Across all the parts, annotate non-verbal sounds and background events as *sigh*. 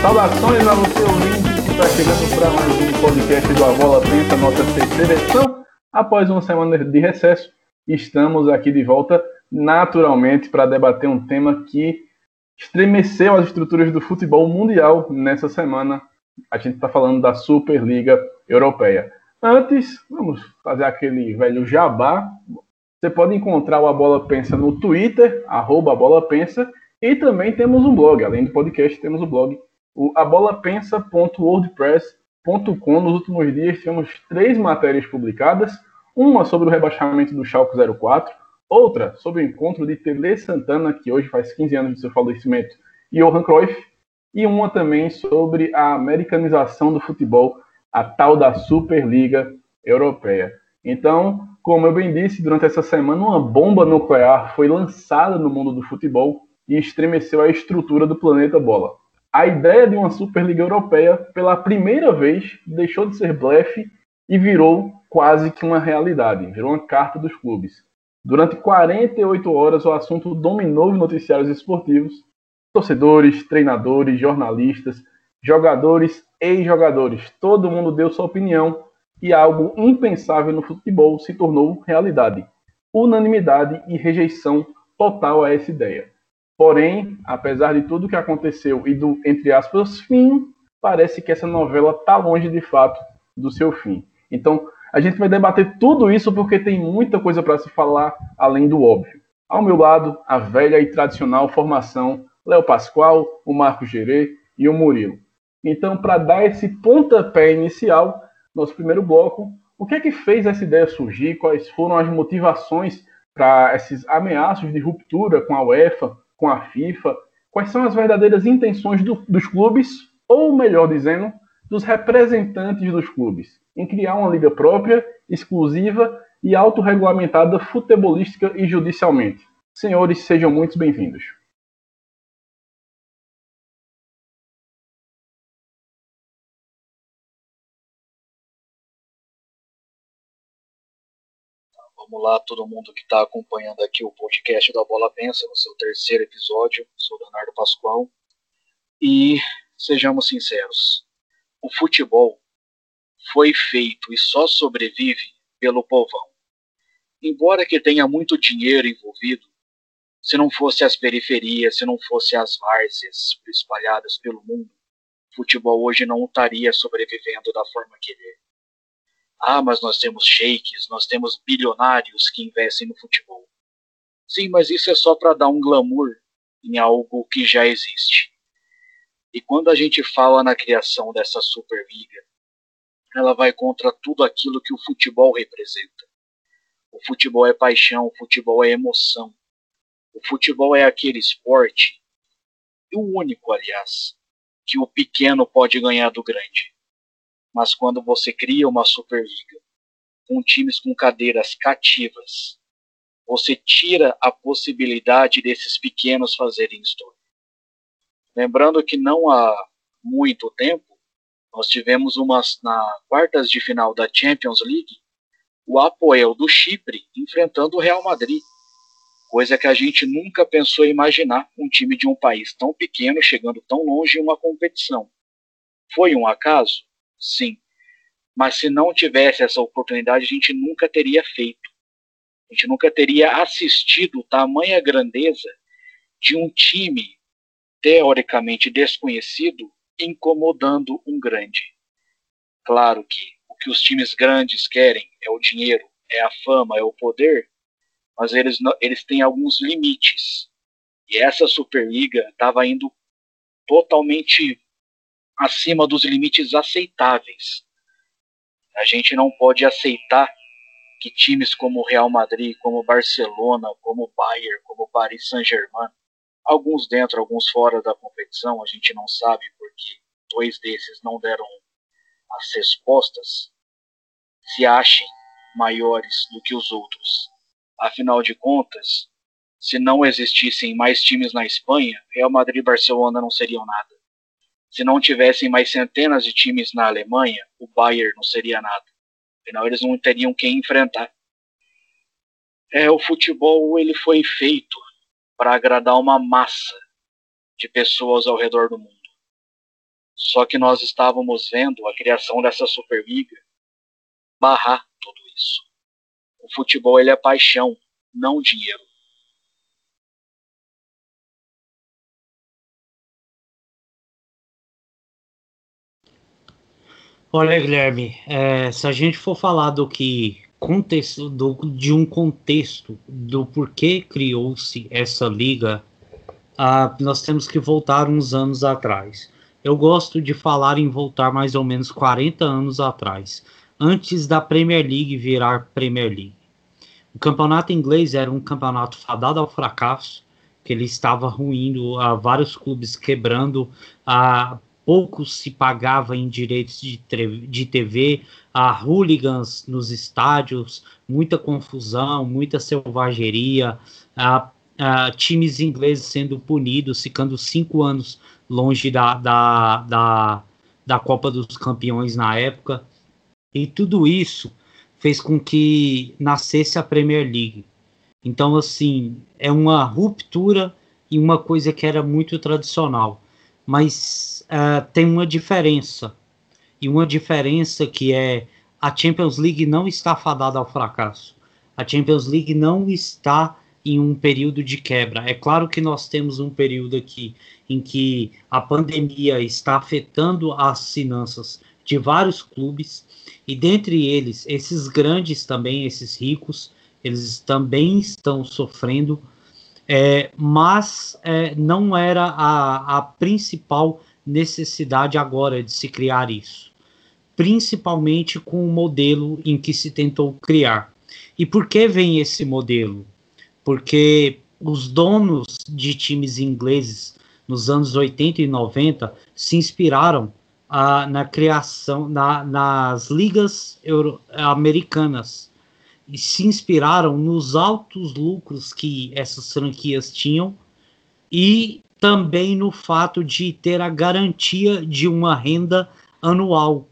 Saudações a você, ouvinte, que está chegando para mais um podcast do A Bola Pensa, nossa terceira edição. Após uma semana de recesso, estamos aqui de volta, naturalmente, para debater um tema que estremeceu as estruturas do futebol mundial nessa semana. A gente está falando da Superliga Europeia. Antes, vamos fazer aquele velho jabá. Você pode encontrar o A Bola Pensa no Twitter, arroba Bola Pensa, e também temos um blog, além do podcast, temos o blog, o abolapensa.wordpress.com. Nos últimos dias temos três matérias publicadas, uma sobre o rebaixamento do Schalke 04, outra sobre o encontro de Tele Santana, que hoje faz 15 anos de seu falecimento, e Johan Cruyff, e uma também sobre a americanização do futebol a tal da Superliga Europeia. Então, como eu bem disse, durante essa semana uma bomba nuclear foi lançada no mundo do futebol e estremeceu a estrutura do planeta bola. A ideia de uma Superliga Europeia, pela primeira vez, deixou de ser blefe e virou quase que uma realidade, virou uma carta dos clubes. Durante 48 horas, o assunto dominou os noticiários esportivos. Torcedores, treinadores, jornalistas, jogadores ex-jogadores. Todo mundo deu sua opinião e algo impensável no futebol se tornou realidade. Unanimidade e rejeição total a essa ideia. Porém, apesar de tudo que aconteceu e do, entre aspas, fim, parece que essa novela está longe de fato do seu fim. Então, a gente vai debater tudo isso porque tem muita coisa para se falar além do óbvio. Ao meu lado, a velha e tradicional formação Léo Pascoal, o Marco Gerê e o Murilo. Então, para dar esse pontapé inicial, nosso primeiro bloco, o que é que fez essa ideia surgir? Quais foram as motivações para esses ameaços de ruptura com a UEFA, com a FIFA? Quais são as verdadeiras intenções do, dos clubes, ou melhor dizendo, dos representantes dos clubes, em criar uma liga própria, exclusiva e autorregulamentada futebolística e judicialmente? Senhores, sejam muito bem-vindos. Vamos lá, todo mundo que está acompanhando aqui o podcast da Bola Pensa, no seu terceiro episódio. Sou Leonardo Pascoal. E sejamos sinceros: o futebol foi feito e só sobrevive pelo povão. Embora que tenha muito dinheiro envolvido, se não fosse as periferias, se não fosse as várzeas espalhadas pelo mundo, o futebol hoje não estaria sobrevivendo da forma que ele é. Ah, mas nós temos sheiks, nós temos bilionários que investem no futebol. Sim, mas isso é só para dar um glamour em algo que já existe. E quando a gente fala na criação dessa Superliga, ela vai contra tudo aquilo que o futebol representa. O futebol é paixão, o futebol é emoção. O futebol é aquele esporte, e o único, aliás, que o pequeno pode ganhar do grande. Mas quando você cria uma Superliga com times com cadeiras cativas, você tira a possibilidade desses pequenos fazerem história. Lembrando que não há muito tempo, nós tivemos umas na quartas de final da Champions League, o Apoel do Chipre enfrentando o Real Madrid. Coisa que a gente nunca pensou imaginar um time de um país tão pequeno chegando tão longe em uma competição. Foi um acaso? Sim. Mas se não tivesse essa oportunidade, a gente nunca teria feito. A gente nunca teria assistido tamanha grandeza de um time teoricamente desconhecido incomodando um grande. Claro que o que os times grandes querem é o dinheiro, é a fama, é o poder, mas eles, eles têm alguns limites. E essa Superliga estava indo totalmente acima dos limites aceitáveis. A gente não pode aceitar que times como Real Madrid, como Barcelona, como Bayern, como Paris Saint-Germain, alguns dentro, alguns fora da competição, a gente não sabe porque dois desses não deram as respostas, se achem maiores do que os outros. Afinal de contas, se não existissem mais times na Espanha, Real Madrid e Barcelona não seriam nada. Se não tivessem mais centenas de times na Alemanha, o Bayern não seria nada. Afinal, eles não teriam quem enfrentar. É, o futebol ele foi feito para agradar uma massa de pessoas ao redor do mundo. Só que nós estávamos vendo a criação dessa Superliga barrar tudo isso. O futebol ele é paixão, não dinheiro. Olha, Guilherme, é, se a gente for falar do que contexto, do, de um contexto do porquê criou-se essa liga, ah, nós temos que voltar uns anos atrás. Eu gosto de falar em voltar mais ou menos 40 anos atrás, antes da Premier League virar Premier League. O campeonato inglês era um campeonato fadado ao fracasso, que ele estava ruindo a vários clubes, quebrando a pouco se pagava em direitos de, de TV, a hooligans nos estádios, muita confusão, muita selvageria, a, a times ingleses sendo punidos, ficando cinco anos longe da, da, da, da Copa dos Campeões na época. E tudo isso fez com que nascesse a Premier League. Então, assim, é uma ruptura e uma coisa que era muito tradicional. Mas uh, tem uma diferença. E uma diferença que é a Champions League não está fadada ao fracasso. A Champions League não está em um período de quebra. É claro que nós temos um período aqui em que a pandemia está afetando as finanças de vários clubes e dentre eles, esses grandes também, esses ricos, eles também estão sofrendo, é, mas é, não era a, a principal necessidade agora de se criar isso, principalmente com o modelo em que se tentou criar. E por que vem esse modelo? Porque os donos de times ingleses nos anos 80 e 90 se inspiraram ah, na criação, na, nas ligas euro, americanas e se inspiraram nos altos lucros que essas franquias tinham e também no fato de ter a garantia de uma renda anual.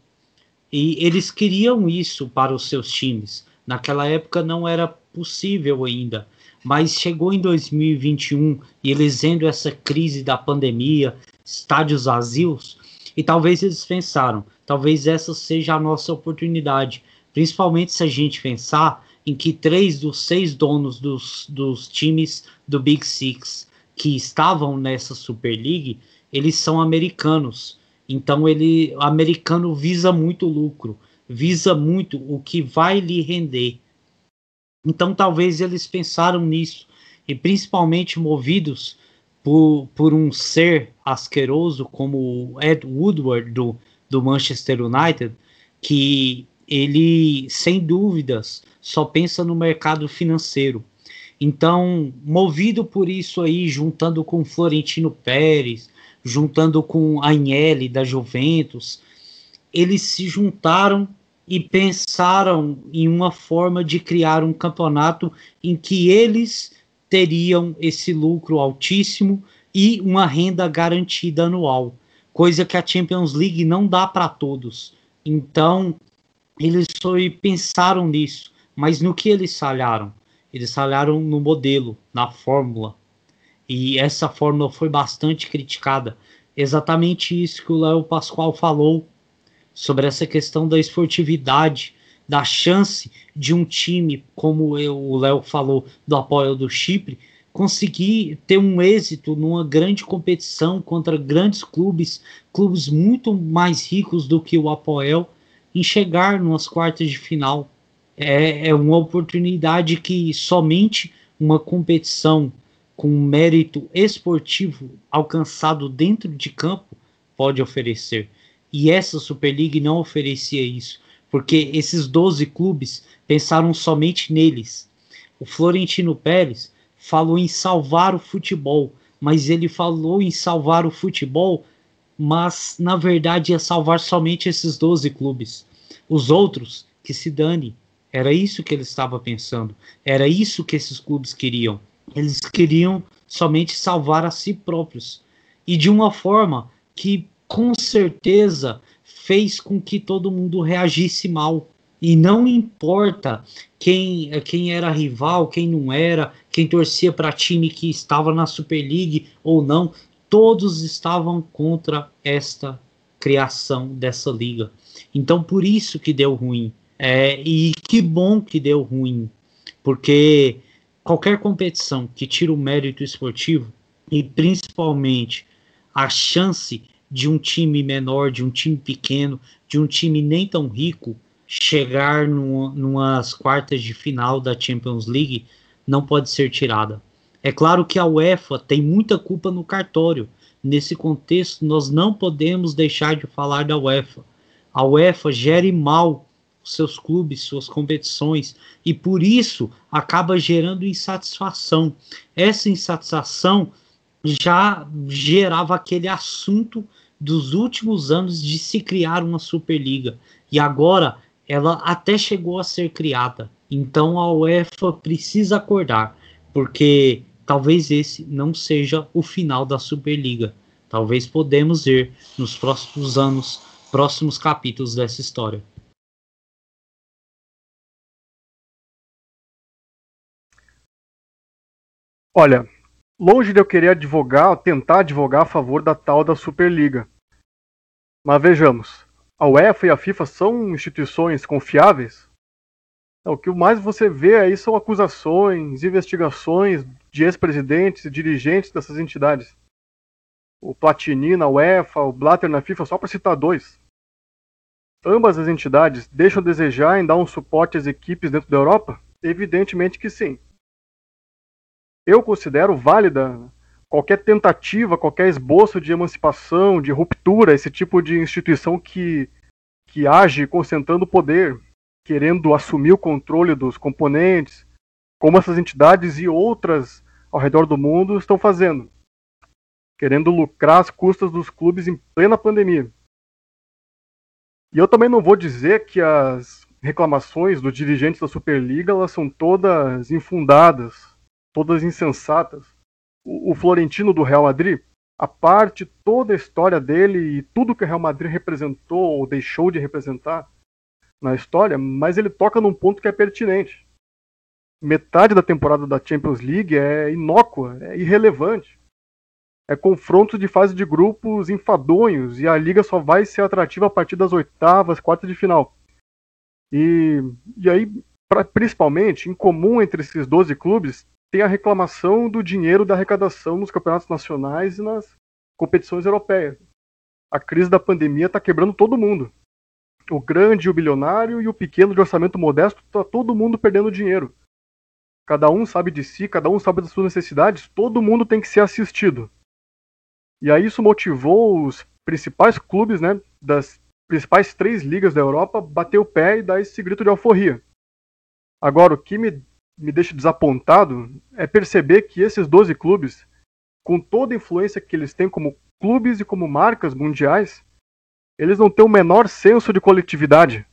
E eles queriam isso para os seus times. Naquela época não era possível ainda, mas chegou em 2021 e eles vendo essa crise da pandemia, estádios vazios, e talvez eles pensaram, talvez essa seja a nossa oportunidade, principalmente se a gente pensar em que três dos seis donos dos, dos times do Big Six que estavam nessa Super League, eles são americanos. Então ele, americano visa muito lucro, visa muito o que vai lhe render. Então talvez eles pensaram nisso e principalmente movidos por, por um ser asqueroso como Ed Woodward do, do Manchester United, que ele sem dúvidas só pensa no mercado financeiro. Então, movido por isso aí, juntando com Florentino Pérez, juntando com Agnelli da Juventus, eles se juntaram e pensaram em uma forma de criar um campeonato em que eles teriam esse lucro altíssimo e uma renda garantida anual, coisa que a Champions League não dá para todos. Então, eles só pensaram nisso, mas no que eles falharam? Eles falharam no modelo, na fórmula. E essa fórmula foi bastante criticada. Exatamente isso que o Léo Pascoal falou sobre essa questão da esportividade, da chance de um time, como eu, o Léo falou, do apoio do Chipre, conseguir ter um êxito numa grande competição contra grandes clubes, clubes muito mais ricos do que o Apoel, em chegar nas quartas de final é, é uma oportunidade que somente uma competição com mérito esportivo alcançado dentro de campo pode oferecer. E essa Super League não oferecia isso, porque esses 12 clubes pensaram somente neles. O Florentino Pérez falou em salvar o futebol, mas ele falou em salvar o futebol, mas na verdade ia salvar somente esses 12 clubes. Os outros, que se dane, era isso que ele estava pensando. Era isso que esses clubes queriam. Eles queriam somente salvar a si próprios. E de uma forma que, com certeza, fez com que todo mundo reagisse mal. E não importa quem, quem era rival, quem não era, quem torcia para time que estava na Super League ou não, todos estavam contra esta criação dessa liga. Então por isso que deu ruim. É, e que bom que deu ruim, porque qualquer competição que tira o mérito esportivo e principalmente a chance de um time menor, de um time pequeno, de um time nem tão rico chegar numa, numas quartas de final da Champions League não pode ser tirada. É claro que a UEFA tem muita culpa no cartório. Nesse contexto, nós não podemos deixar de falar da UEFA. A UEFA gere mal seus clubes, suas competições, e por isso acaba gerando insatisfação. Essa insatisfação já gerava aquele assunto dos últimos anos de se criar uma Superliga. E agora ela até chegou a ser criada. Então a UEFA precisa acordar, porque talvez esse não seja o final da Superliga. Talvez podemos ver nos próximos anos próximos capítulos dessa história. Olha, longe de eu querer advogar, tentar advogar a favor da tal da Superliga. Mas vejamos, a UEFA e a FIFA são instituições confiáveis? É, o que mais você vê aí são acusações, investigações de ex-presidentes e dirigentes dessas entidades. O Platini na UEFA, o Blatter na FIFA, só para citar dois. Ambas as entidades deixam a desejar em dar um suporte às equipes dentro da Europa? Evidentemente que sim. Eu considero válida qualquer tentativa, qualquer esboço de emancipação, de ruptura, esse tipo de instituição que, que age concentrando poder, querendo assumir o controle dos componentes, como essas entidades e outras ao redor do mundo estão fazendo, querendo lucrar às custas dos clubes em plena pandemia. E eu também não vou dizer que as reclamações dos dirigentes da Superliga elas são todas infundadas, todas insensatas o, Florentino do Real Madrid, a parte, toda a história dele e tudo que o Real Madrid representou ou deixou de representar na história, mas ele toca num ponto que é pertinente. Metade da temporada da Champions League é inócua, é irrelevante. É confronto de fase de grupos enfadonhos e a liga só vai ser atrativa a partir das oitavas, quartas de final. E, e aí, pra, principalmente, em comum entre esses 12 clubes, tem a reclamação do dinheiro da arrecadação nos campeonatos nacionais e nas competições europeias. A crise da pandemia está quebrando todo mundo. O grande, o bilionário e o pequeno de orçamento modesto, está todo mundo perdendo dinheiro. Cada um sabe de si, cada um sabe das suas necessidades, todo mundo tem que ser assistido. E aí isso motivou os principais clubes, né, das principais três ligas da Europa, bater o pé e dar esse grito de alforria. Agora, o que me me deixa desapontado é perceber que esses 12 clubes, com toda a influência que eles têm como clubes e como marcas mundiais, eles não têm o menor senso de coletividade.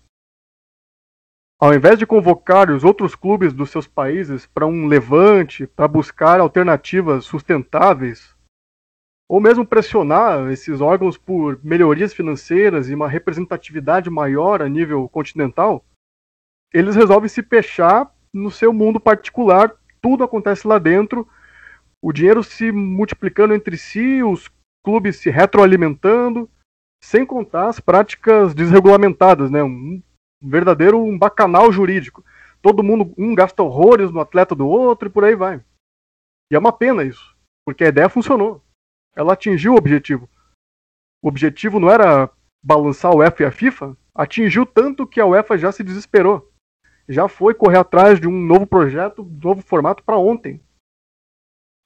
Ao invés de convocar os outros clubes dos seus países para um levante, para buscar alternativas sustentáveis, ou mesmo pressionar esses órgãos por melhorias financeiras e uma representatividade maior a nível continental, eles resolvem se fechar no seu mundo particular, tudo acontece lá dentro, o dinheiro se multiplicando entre si, os clubes se retroalimentando, sem contar as práticas desregulamentadas, né? Um verdadeiro um bacanal jurídico. Todo mundo, um gasta horrores no atleta do outro e por aí vai. E é uma pena isso, porque a ideia funcionou. Ela atingiu o objetivo. O objetivo não era balançar o UEFA e a FIFA, atingiu tanto que a UEFA já se desesperou já foi correr atrás de um novo projeto, um novo formato para ontem.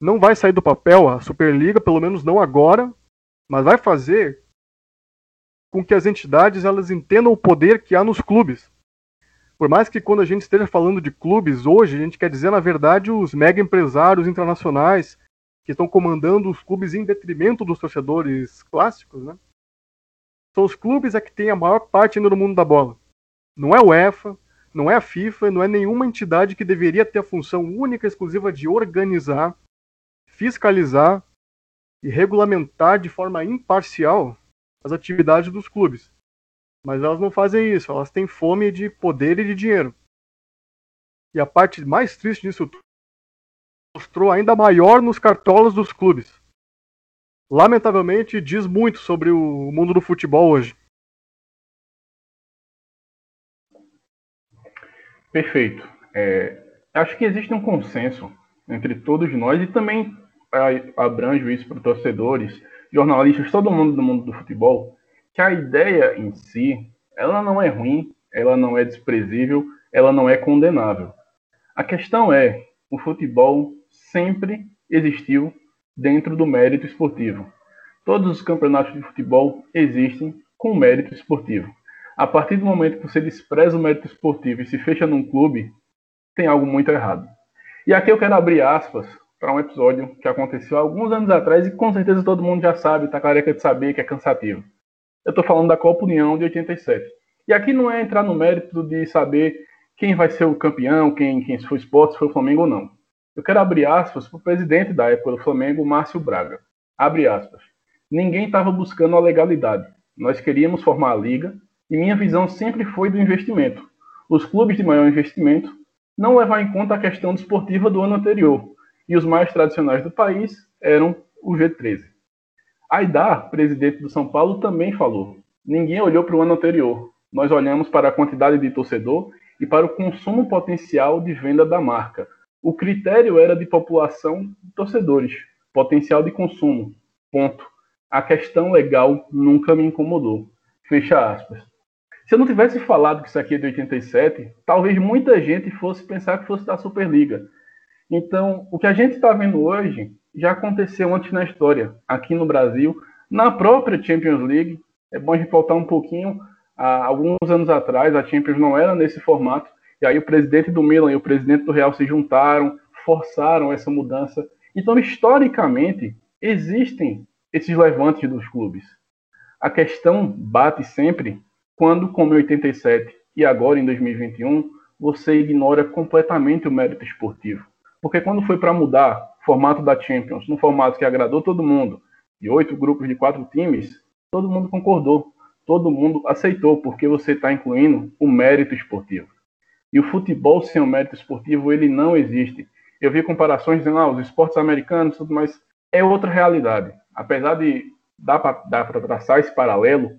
Não vai sair do papel a Superliga, pelo menos não agora, mas vai fazer com que as entidades elas entendam o poder que há nos clubes. Por mais que quando a gente esteja falando de clubes hoje, a gente quer dizer na verdade os mega empresários internacionais que estão comandando os clubes em detrimento dos torcedores clássicos, né? São os clubes é que têm a maior parte ainda no mundo da bola. Não é o UEFA, não é a FIFA, não é nenhuma entidade que deveria ter a função única e exclusiva de organizar, fiscalizar e regulamentar de forma imparcial as atividades dos clubes. Mas elas não fazem isso, elas têm fome de poder e de dinheiro. E a parte mais triste disso mostrou ainda maior nos cartolas dos clubes. Lamentavelmente, diz muito sobre o mundo do futebol hoje. Perfeito. É, acho que existe um consenso entre todos nós e também abranjo isso para torcedores, jornalistas, todo mundo do mundo do futebol, que a ideia em si, ela não é ruim, ela não é desprezível, ela não é condenável. A questão é, o futebol sempre existiu dentro do mérito esportivo. Todos os campeonatos de futebol existem com mérito esportivo. A partir do momento que você despreza o mérito esportivo e se fecha num clube, tem algo muito errado. E aqui eu quero abrir aspas para um episódio que aconteceu alguns anos atrás e com certeza todo mundo já sabe, está careca de saber que é cansativo. Eu estou falando da Copa União de 87. E aqui não é entrar no mérito de saber quem vai ser o campeão, quem, quem se foi esporte, se foi o Flamengo ou não. Eu quero abrir aspas para o presidente da época do Flamengo, Márcio Braga. Abre aspas. Ninguém estava buscando a legalidade. Nós queríamos formar a liga e minha visão sempre foi do investimento. Os clubes de maior investimento não levar em conta a questão desportiva do ano anterior, e os mais tradicionais do país eram o G13. Aidar, presidente do São Paulo, também falou: ninguém olhou para o ano anterior. Nós olhamos para a quantidade de torcedor e para o consumo potencial de venda da marca. O critério era de população de torcedores, potencial de consumo. Ponto. A questão legal nunca me incomodou. Fecha aspas. Se eu não tivesse falado que isso aqui é de 87, talvez muita gente fosse pensar que fosse da Superliga. Então, o que a gente está vendo hoje já aconteceu antes na história, aqui no Brasil, na própria Champions League. É bom a gente voltar um pouquinho. Há alguns anos atrás, a Champions não era nesse formato, e aí o presidente do Milan e o presidente do Real se juntaram, forçaram essa mudança. Então, historicamente, existem esses levantes dos clubes. A questão bate sempre quando, como em 87 e agora em 2021, você ignora completamente o mérito esportivo. Porque quando foi para mudar o formato da Champions, no formato que agradou todo mundo, de oito grupos de quatro times, todo mundo concordou, todo mundo aceitou, porque você está incluindo o mérito esportivo. E o futebol sem o mérito esportivo, ele não existe. Eu vi comparações dizendo, ah, os esportes americanos, tudo mais, é outra realidade. Apesar de dar para traçar esse paralelo,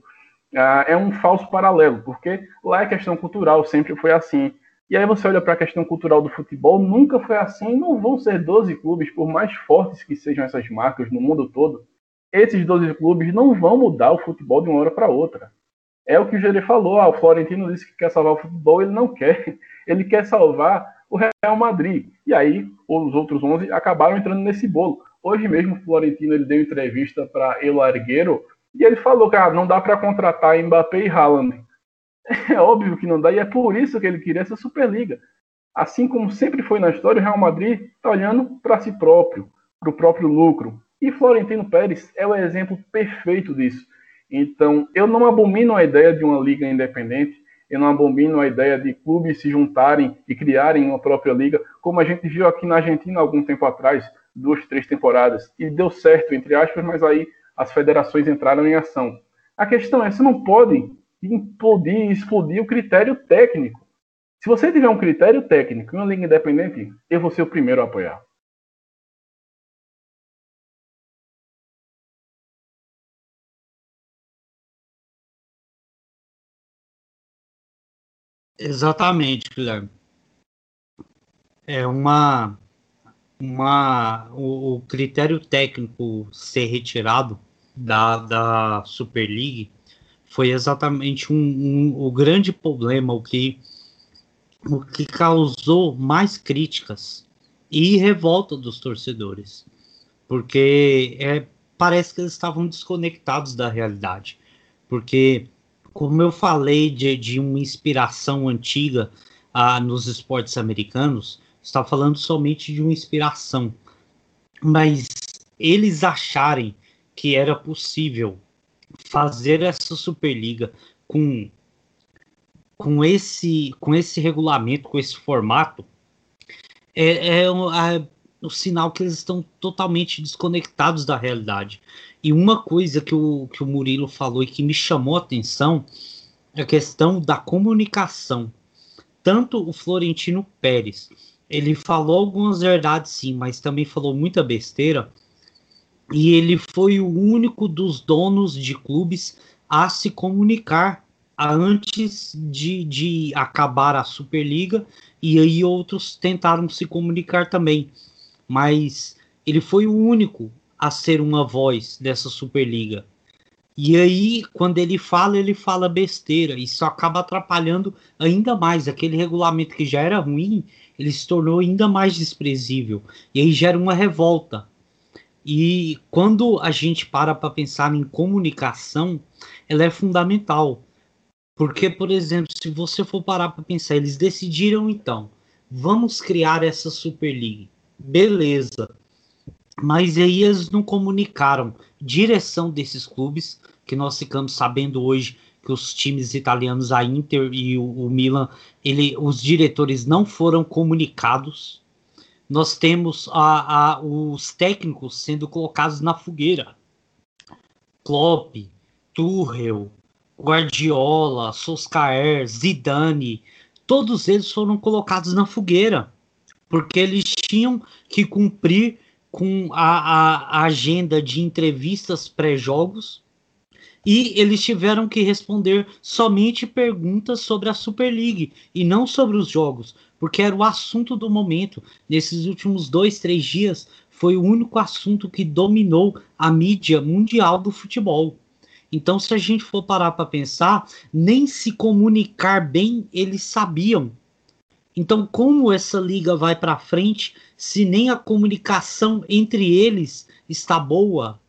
ah, é um falso paralelo, porque lá é questão cultural, sempre foi assim. E aí você olha para a questão cultural do futebol, nunca foi assim, não vão ser 12 clubes, por mais fortes que sejam essas marcas no mundo todo, esses 12 clubes não vão mudar o futebol de uma hora para outra. É o que o Gerê falou, ah, o Florentino disse que quer salvar o futebol, ele não quer, *laughs* ele quer salvar o Real Madrid. E aí os outros 11 acabaram entrando nesse bolo. Hoje mesmo o Florentino ele deu entrevista para El Argueiro, e ele falou que ah, não dá para contratar Mbappé e Haaland. *laughs* É óbvio que não dá, e é por isso que ele queria essa Superliga. Assim como sempre foi na história, o Real Madrid está olhando para si próprio, para o próprio lucro. E Florentino Pérez é o exemplo perfeito disso. Então, eu não abomino a ideia de uma liga independente, eu não abomino a ideia de clubes se juntarem e criarem uma própria liga, como a gente viu aqui na Argentina algum tempo atrás, duas, três temporadas, e deu certo, entre aspas, mas aí as federações entraram em ação. A questão é, você não pode implodir, explodir o critério técnico. Se você tiver um critério técnico em uma liga independente, eu vou ser o primeiro a apoiar. Exatamente, Guilherme. É uma, uma o, o critério técnico ser retirado da, da Super League foi exatamente um, um, o grande problema, o que, o que causou mais críticas e revolta dos torcedores, porque é, parece que eles estavam desconectados da realidade, porque como eu falei de, de uma inspiração antiga ah, nos esportes americanos, está falando somente de uma inspiração, mas eles acharem que era possível fazer essa Superliga com com esse com esse regulamento, com esse formato, é, é a, o sinal que eles estão totalmente desconectados da realidade. E uma coisa que o, que o Murilo falou e que me chamou a atenção a questão da comunicação. Tanto o Florentino Pérez, ele falou algumas verdades sim, mas também falou muita besteira. E ele foi o único dos donos de clubes a se comunicar antes de, de acabar a Superliga, e aí outros tentaram se comunicar também. Mas ele foi o único a ser uma voz dessa Superliga. E aí, quando ele fala, ele fala besteira. Isso acaba atrapalhando ainda mais. Aquele regulamento que já era ruim, ele se tornou ainda mais desprezível. E aí gera uma revolta. E quando a gente para para pensar em comunicação, ela é fundamental. Porque, por exemplo, se você for parar para pensar, eles decidiram então, vamos criar essa Super League. Beleza. Mas aí eles não comunicaram direção desses clubes, que nós ficamos sabendo hoje que os times italianos, a Inter e o, o Milan, ele, os diretores não foram comunicados. Nós temos a, a, os técnicos sendo colocados na fogueira. Klopp, Tuchel, Guardiola, Solskjaer, Zidane, todos eles foram colocados na fogueira, porque eles tinham que cumprir com a, a agenda de entrevistas pré-jogos e eles tiveram que responder somente perguntas sobre a Super League e não sobre os jogos, porque era o assunto do momento. Nesses últimos dois, três dias, foi o único assunto que dominou a mídia mundial do futebol. Então, se a gente for parar para pensar, nem se comunicar bem eles sabiam. Então, como essa liga vai para frente se nem a comunicação entre eles está boa?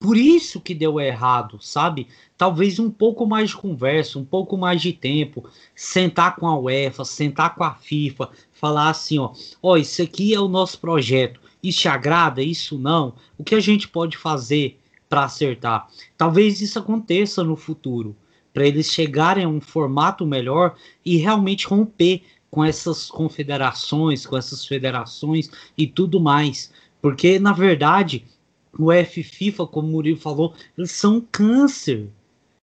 Por isso que deu errado, sabe? Talvez um pouco mais de conversa, um pouco mais de tempo, sentar com a UEFA, sentar com a FIFA, falar assim, ó, ó, isso aqui é o nosso projeto. Isso te agrada? Isso não? O que a gente pode fazer para acertar? Talvez isso aconteça no futuro, para eles chegarem a um formato melhor e realmente romper com essas confederações, com essas federações e tudo mais. Porque, na verdade, o F FIFA, como o Murilo falou, eles são um câncer.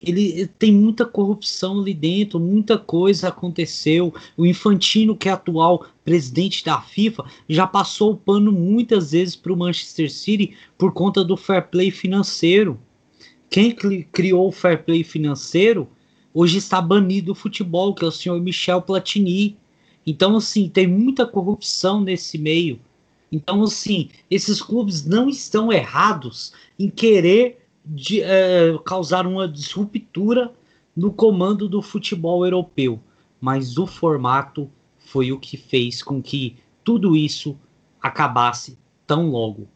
Ele tem muita corrupção ali dentro, muita coisa aconteceu. O Infantino, que é atual presidente da FIFA, já passou o pano muitas vezes para o Manchester City por conta do fair play financeiro. Quem criou o fair play financeiro hoje está banido do futebol, que é o senhor Michel Platini. Então, assim, tem muita corrupção nesse meio. Então, assim, esses clubes não estão errados em querer de, é, causar uma disruptura no comando do futebol europeu, mas o formato foi o que fez com que tudo isso acabasse tão logo.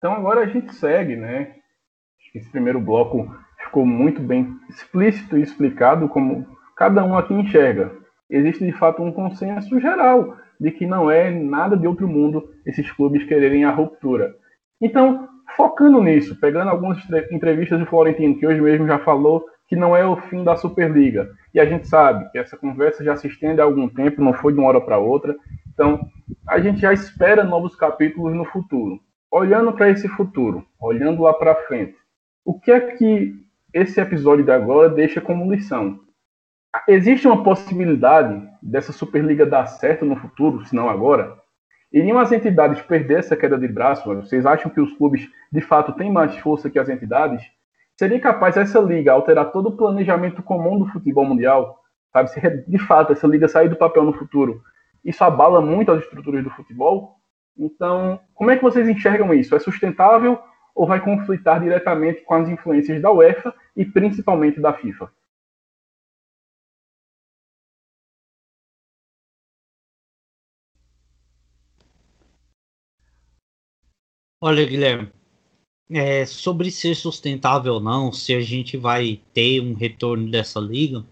Então agora a gente segue, né? Esse primeiro bloco ficou muito bem explícito e explicado como cada um aqui enxerga. Existe de fato um consenso geral de que não é nada de outro mundo esses clubes quererem a ruptura. Então, focando nisso, pegando algumas entrevistas do Florentino, que hoje mesmo já falou que não é o fim da Superliga. E a gente sabe que essa conversa já se estende há algum tempo, não foi de uma hora para outra. Então, a gente já espera novos capítulos no futuro olhando para esse futuro, olhando lá para frente, o que é que esse episódio de agora deixa como lição? Existe uma possibilidade dessa Superliga dar certo no futuro, se não agora? Iriam as entidades perder essa queda de braço? Vocês acham que os clubes de fato têm mais força que as entidades? Seria capaz essa liga alterar todo o planejamento comum do futebol mundial? Sabe, se de fato essa liga sair do papel no futuro, isso abala muito as estruturas do futebol? Então, como é que vocês enxergam isso? É sustentável ou vai conflitar diretamente com as influências da UEFA e principalmente da FIFA? Olha, Guilherme, é, sobre ser sustentável ou não, se a gente vai ter um retorno dessa liga,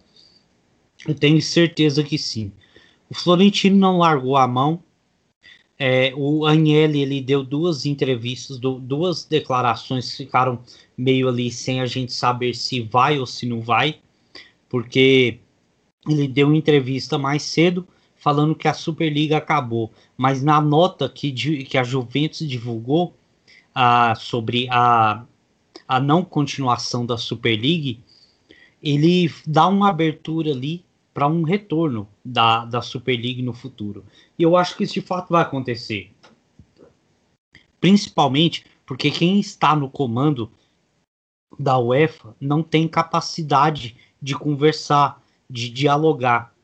eu tenho certeza que sim. O Florentino não largou a mão, É, o Agnelli ele deu duas entrevistas, do, duas declarações que ficaram meio ali sem a gente saber se vai ou se não vai, porque ele deu entrevista mais cedo falando que a Superliga acabou, mas na nota que, que a Juventus divulgou ah, sobre a, a não continuação da Super League, ele dá uma abertura ali para um retorno da, da Super League no futuro. E eu acho que isso de fato vai acontecer. Principalmente porque quem está no comando da UEFA não tem capacidade de conversar, de dialogar.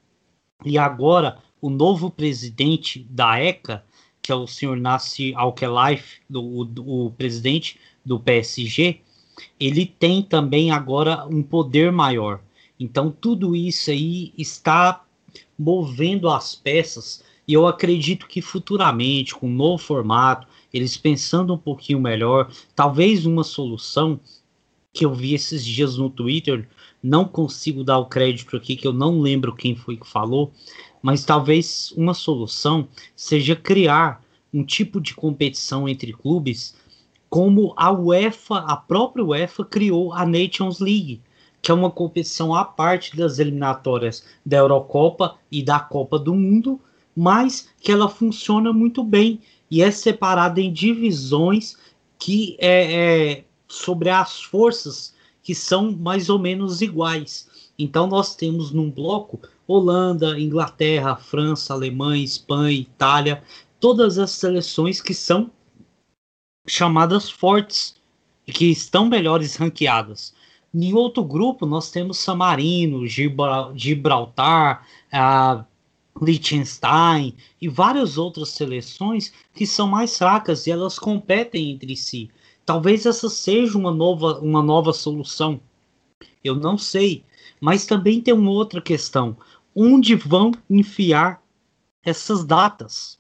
E agora o novo presidente da ECA, que é o senhor Nassi Al-Khelaifi, o, o presidente do PSG, ele tem também agora um poder maior. Então tudo isso aí está movendo as peças e eu acredito que futuramente, com um novo formato, eles pensando um pouquinho melhor, talvez uma solução que eu vi esses dias no Twitter, não consigo dar o crédito aqui, que eu não lembro quem foi que falou, mas talvez uma solução seja criar um tipo de competição entre clubes como a UEFA, a própria UEFA criou a Nations League, que é uma competição à parte das eliminatórias da Eurocopa e da Copa do Mundo, mas que ela funciona muito bem e é separada em divisões que é, é sobre as forças que são mais ou menos iguais. Então nós temos num bloco Holanda, Inglaterra, França, Alemanha, Espanha, Itália, todas as seleções que são chamadas fortes e que estão melhores ranqueadas. Em outro grupo, nós temos San Marino, Gibraltar, uh, Liechtenstein e várias outras seleções que são mais fracas e elas competem entre si. Talvez essa seja uma nova, uma nova solução. Eu não sei. Mas também tem uma outra questão. Onde vão enfiar essas datas?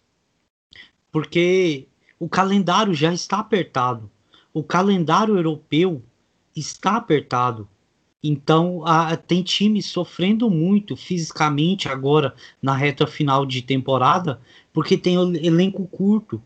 Porque o calendário já está apertado. O calendário europeu está apertado. Então, a, tem times sofrendo muito fisicamente agora na reta final de temporada, porque tem elenco curto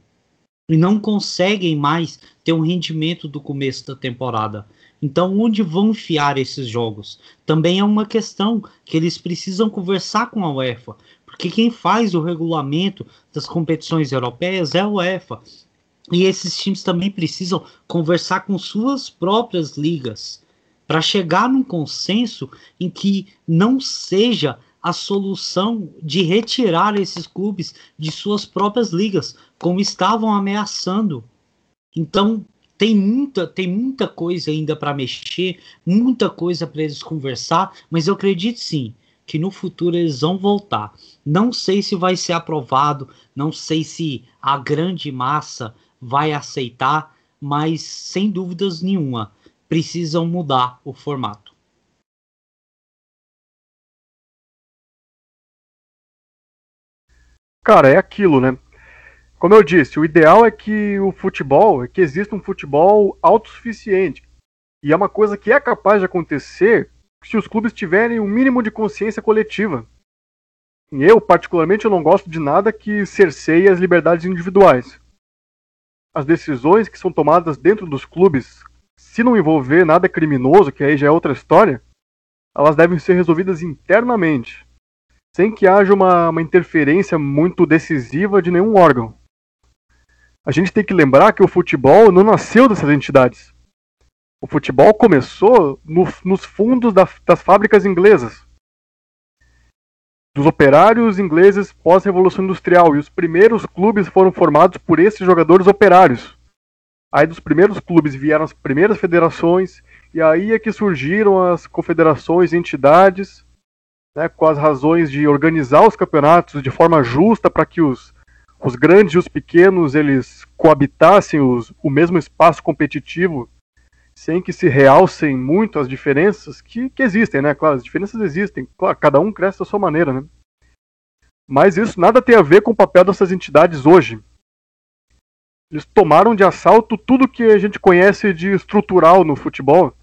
e não conseguem mais ter um rendimento do começo da temporada. Então, onde vão enfiar esses jogos? Também é uma questão que eles precisam conversar com a UEFA, porque quem faz o regulamento das competições europeias é a UEFA. E esses times também precisam conversar com suas próprias ligas para chegar num consenso em que não seja a solução de retirar esses clubes de suas próprias ligas, como estavam ameaçando. Então, tem muita, tem muita coisa ainda para mexer, muita coisa para eles conversar, mas eu acredito sim que no futuro eles vão voltar. Não sei se vai ser aprovado, não sei se a grande massa vai aceitar, mas sem dúvidas nenhuma, precisam mudar o formato. Cara, é aquilo, né? Como eu disse, o ideal é que o futebol, é que exista um futebol autossuficiente. E é uma coisa que é capaz de acontecer se os clubes tiverem um mínimo de consciência coletiva. Eu, particularmente, eu não gosto de nada que cerceie as liberdades individuais as decisões que são tomadas dentro dos clubes, se não envolver nada criminoso, que aí já é outra história, elas devem ser resolvidas internamente, sem que haja uma, uma interferência muito decisiva de nenhum órgão. A gente tem que lembrar que o futebol não nasceu dessas entidades. O futebol começou no, nos fundos da, das fábricas inglesas dos operários ingleses pós-revolução industrial e os primeiros clubes foram formados por esses jogadores operários. Aí dos primeiros clubes vieram as primeiras federações e aí é que surgiram as confederações entidades, né, com as razões de organizar os campeonatos de forma justa para que os, os grandes e os pequenos eles coabitassem os, o mesmo espaço competitivo sem que se realcem muito as diferenças que, que existem, né? Claro, as diferenças existem, claro, cada um cresce da sua maneira, né? Mas isso nada tem a ver com o papel dessas entidades hoje. Eles tomaram de assalto tudo que a gente conhece de estrutural no futebol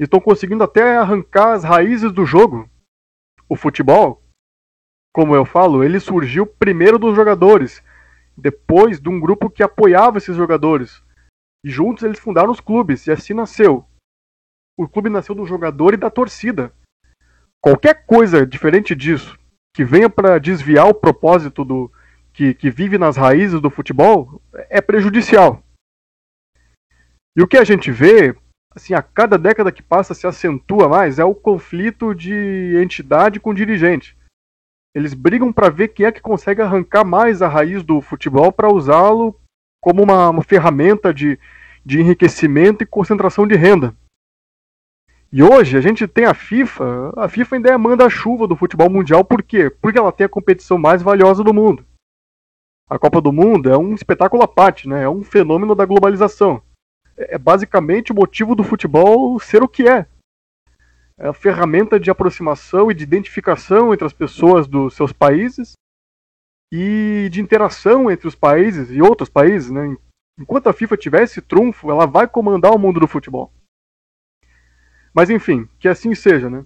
e estão conseguindo até arrancar as raízes do jogo. O futebol, como eu falo, ele surgiu primeiro dos jogadores depois de um grupo que apoiava esses jogadores. E juntos eles fundaram os clubes, e assim nasceu. O clube nasceu do jogador e da torcida. Qualquer coisa diferente disso, que venha para desviar o propósito do que, que vive nas raízes do futebol, é prejudicial. E o que a gente vê, assim, a cada década que passa se acentua mais, é o conflito de entidade com dirigente. Eles brigam para ver quem é que consegue arrancar mais a raiz do futebol para usá-lo como uma, uma ferramenta de, de enriquecimento e concentração de renda. E hoje a gente tem a FIFA, a FIFA ainda é manda-chuva do futebol mundial, por quê? Porque ela tem a competição mais valiosa do mundo. A Copa do Mundo é um espetáculo à parte, né? é um fenômeno da globalização. É, é basicamente o motivo do futebol ser o que é é a ferramenta de aproximação e de identificação entre as pessoas dos seus países e de interação entre os países e outros países. Né? Enquanto a FIFA tiver esse trunfo, ela vai comandar o mundo do futebol. Mas enfim, que assim seja, né?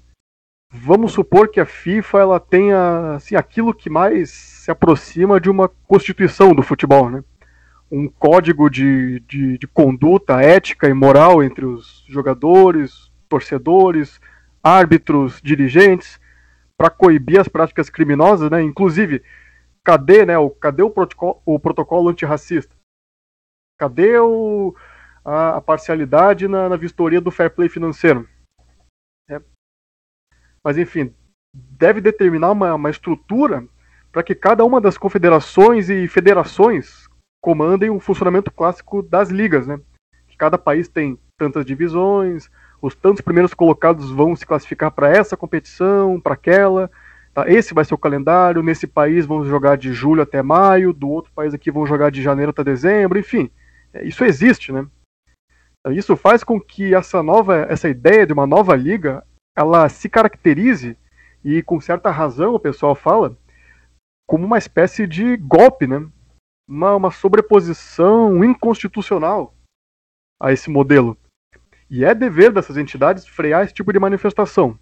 Vamos supor que a FIFA ela tenha assim, aquilo que mais se aproxima de uma constituição do futebol, né? Um código de, de, de conduta ética e moral entre os jogadores, torcedores, árbitros, dirigentes, para coibir as práticas criminosas, né? Inclusive, cadê, né, o, cadê o protocolo, o protocolo antirracista? Cadê o, a, a parcialidade na, na, vistoria do fair play financeiro? É. Mas, enfim, deve determinar uma, uma estrutura para que cada uma das confederações e federações comandem o funcionamento clássico das ligas, né? Que cada país tem tantas divisões, os tantos primeiros colocados vão se classificar para essa competição, para aquela. Tá? Esse vai ser o calendário. Nesse país vão jogar de julho até maio, do outro país aqui vão jogar de janeiro até dezembro, enfim. É, isso existe, né? Isso faz com que essa nova, essa ideia de uma nova liga, ela se caracterize e com certa razão o pessoal fala como uma espécie de golpe, né? Uma, uma sobreposição inconstitucional a esse modelo. E é dever dessas entidades frear esse tipo de manifestação.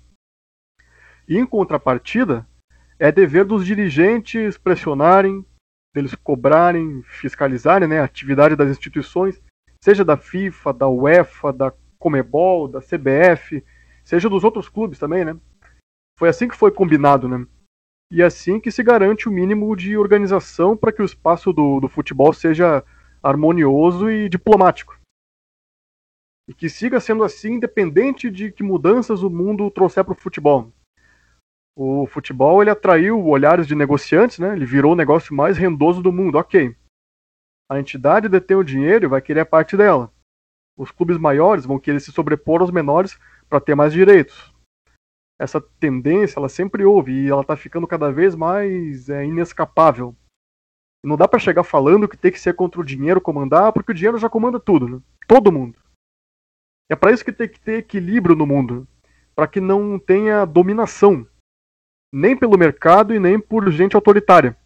Em contrapartida, é dever dos dirigentes pressionarem, deles cobrarem, fiscalizarem né, a atividade das instituições, seja da FIFA, da UEFA, da Comebol, da CBF, seja dos outros clubes também, né? Foi assim que foi combinado, né? E assim que se garante o mínimo de organização para que o espaço do, do futebol seja harmonioso e diplomático e que siga sendo assim, independente de que mudanças o mundo trouxer para o futebol. O futebol ele atraiu olhares de negociantes, né? ele virou o negócio mais rendoso do mundo, ok. A entidade detém o dinheiro e vai querer a parte dela. Os clubes maiores vão querer se sobrepor aos menores para ter mais direitos. Essa tendência ela sempre houve e ela está ficando cada vez mais é, inescapável. não dá para chegar falando que tem que ser contra o dinheiro comandar, porque o dinheiro já comanda tudo, né? todo mundo. É para isso que tem que ter equilíbrio no mundo, para que não tenha dominação, nem pelo mercado e nem por gente autoritária.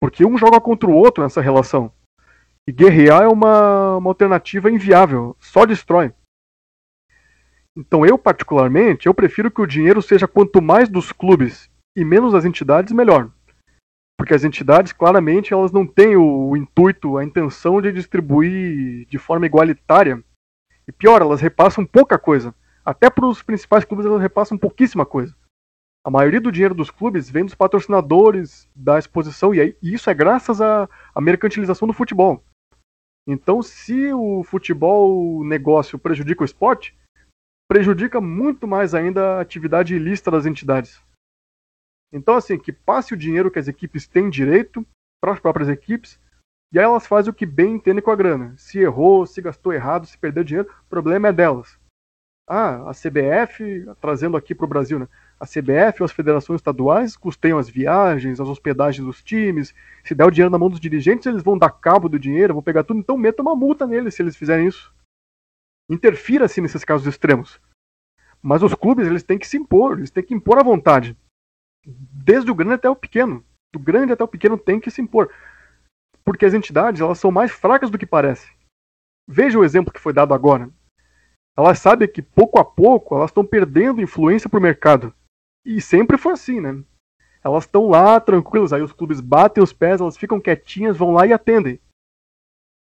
Porque um joga contra o outro nessa relação. E guerrear é uma, uma alternativa inviável, só destrói. Então eu, particularmente, eu prefiro que o dinheiro seja quanto mais dos clubes e menos das entidades, melhor. Porque as entidades, claramente, elas não têm o, o intuito, a intenção de distribuir de forma igualitária e pior, elas repassam pouca coisa. Até para os principais clubes elas repassam pouquíssima coisa. A maioria do dinheiro dos clubes vem dos patrocinadores, da exposição, e, isso é graças à, à mercantilização do futebol. Então, se o futebol negócio prejudica o esporte, prejudica muito mais ainda a atividade ilícita das entidades. Então, assim, que passe o dinheiro que as equipes têm direito para as próprias equipes e aí elas fazem o que bem entendem com a grana. Se errou, se gastou errado, se perdeu dinheiro, o problema é delas. Ah, a CBF, trazendo aqui para o Brasil, né? A CBF e as federações estaduais custeiam as viagens, as hospedagens dos times. Se der o dinheiro na mão dos dirigentes, eles vão dar cabo do dinheiro, vão pegar tudo, então meta uma multa neles se eles fizerem isso. Interfira-se nesses casos extremos. Mas os clubes, eles têm que se impor, eles têm que impor a vontade. Desde o grande até o pequeno. Do grande até o pequeno tem que se impor porque as entidades elas são mais fracas do que parece. Veja o exemplo que foi dado agora. Elas sabem que pouco a pouco elas estão perdendo influência para o mercado. E sempre foi assim, né? elas estão lá tranquilas, aí os clubes batem os pés, elas ficam quietinhas, vão lá e atendem.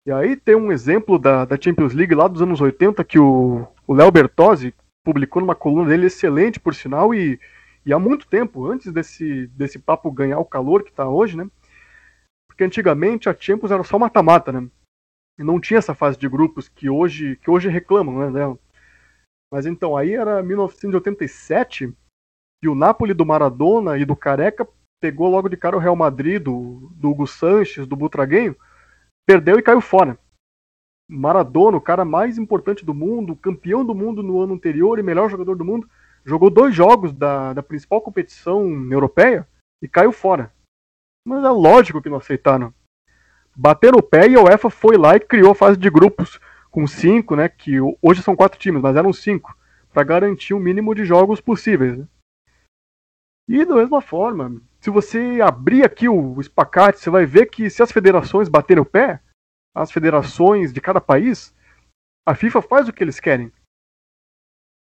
E aí tem um exemplo da, da Champions League lá dos anos 80 que o Léo Bertozzi publicou numa coluna dele excelente, por sinal, e, e há muito tempo, antes desse, desse papo ganhar o calor que está hoje, né? Porque antigamente a Champions era só mata-mata, né? E não tinha essa fase de grupos que hoje, que hoje reclamam, né? Mas então, aí era 1987 e o Napoli do Maradona e do Careca pegou logo de cara o Real Madrid, do, do Hugo Sanches, do Butraguenho, perdeu e caiu fora. Maradona, o cara mais importante do mundo, campeão do mundo no ano anterior e melhor jogador do mundo, jogou dois jogos da, da principal competição europeia e caiu fora. Mas é lógico que não aceitaram. Bateram o pé e a UEFA foi lá e criou a fase de grupos com cinco, né? Que hoje são quatro times, mas eram cinco, para garantir o mínimo de jogos possíveis. Né? E da mesma forma, se você abrir aqui o espacate, você vai ver que se as federações baterem o pé, as federações de cada país, a FIFA faz o que eles querem.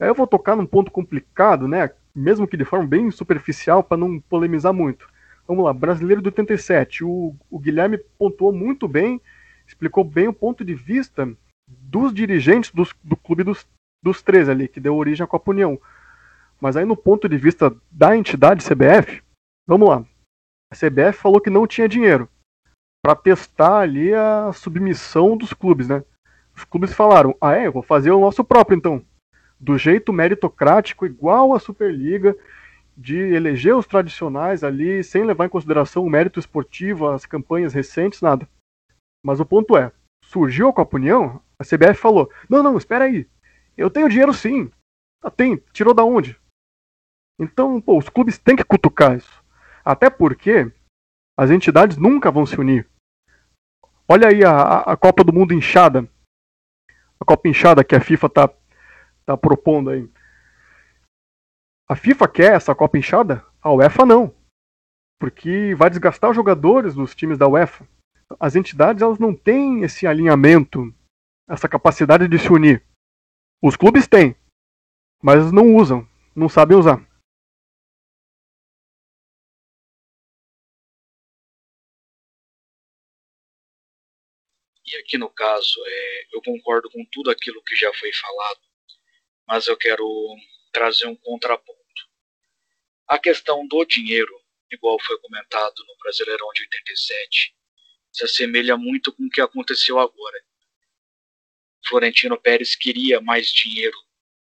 Aí eu vou tocar num ponto complicado, né? Mesmo que de forma bem superficial, para não polemizar muito. Vamos lá, brasileiro de 87. O, o Guilherme pontuou muito bem, explicou bem o ponto de vista dos dirigentes dos, do clube dos, dos três ali, que deu origem à Copa União. Mas aí no ponto de vista da entidade CBF, vamos lá. A CBF falou que não tinha dinheiro para testar ali a submissão dos clubes, né? Os clubes falaram: "Ah, é, vou fazer o nosso próprio então". Do jeito meritocrático igual a Superliga, de eleger os tradicionais ali sem levar em consideração o mérito esportivo, as campanhas recentes, nada. Mas o ponto é, surgiu a Copa União, a CBF falou: "Não, não, espera aí. Eu tenho dinheiro sim". Ah, tem, tirou da onde? Então, pô, os clubes têm que cutucar isso. Até porque as entidades nunca vão se unir. Olha aí a, a Copa do Mundo inchada. A Copa inchada que a FIFA tá, tá propondo aí. A FIFA quer essa Copa inchada? A UEFA não. Porque vai desgastar os jogadores dos times da UEFA. As entidades elas não têm esse alinhamento, essa capacidade de se unir. Os clubes têm, mas não usam, não sabem usar. E aqui no caso, é, eu concordo com tudo aquilo que já foi falado, mas eu quero trazer um contraponto. A questão do dinheiro, igual foi comentado no Brasileirão de 87, se assemelha muito com o que aconteceu agora. Florentino Pérez queria mais dinheiro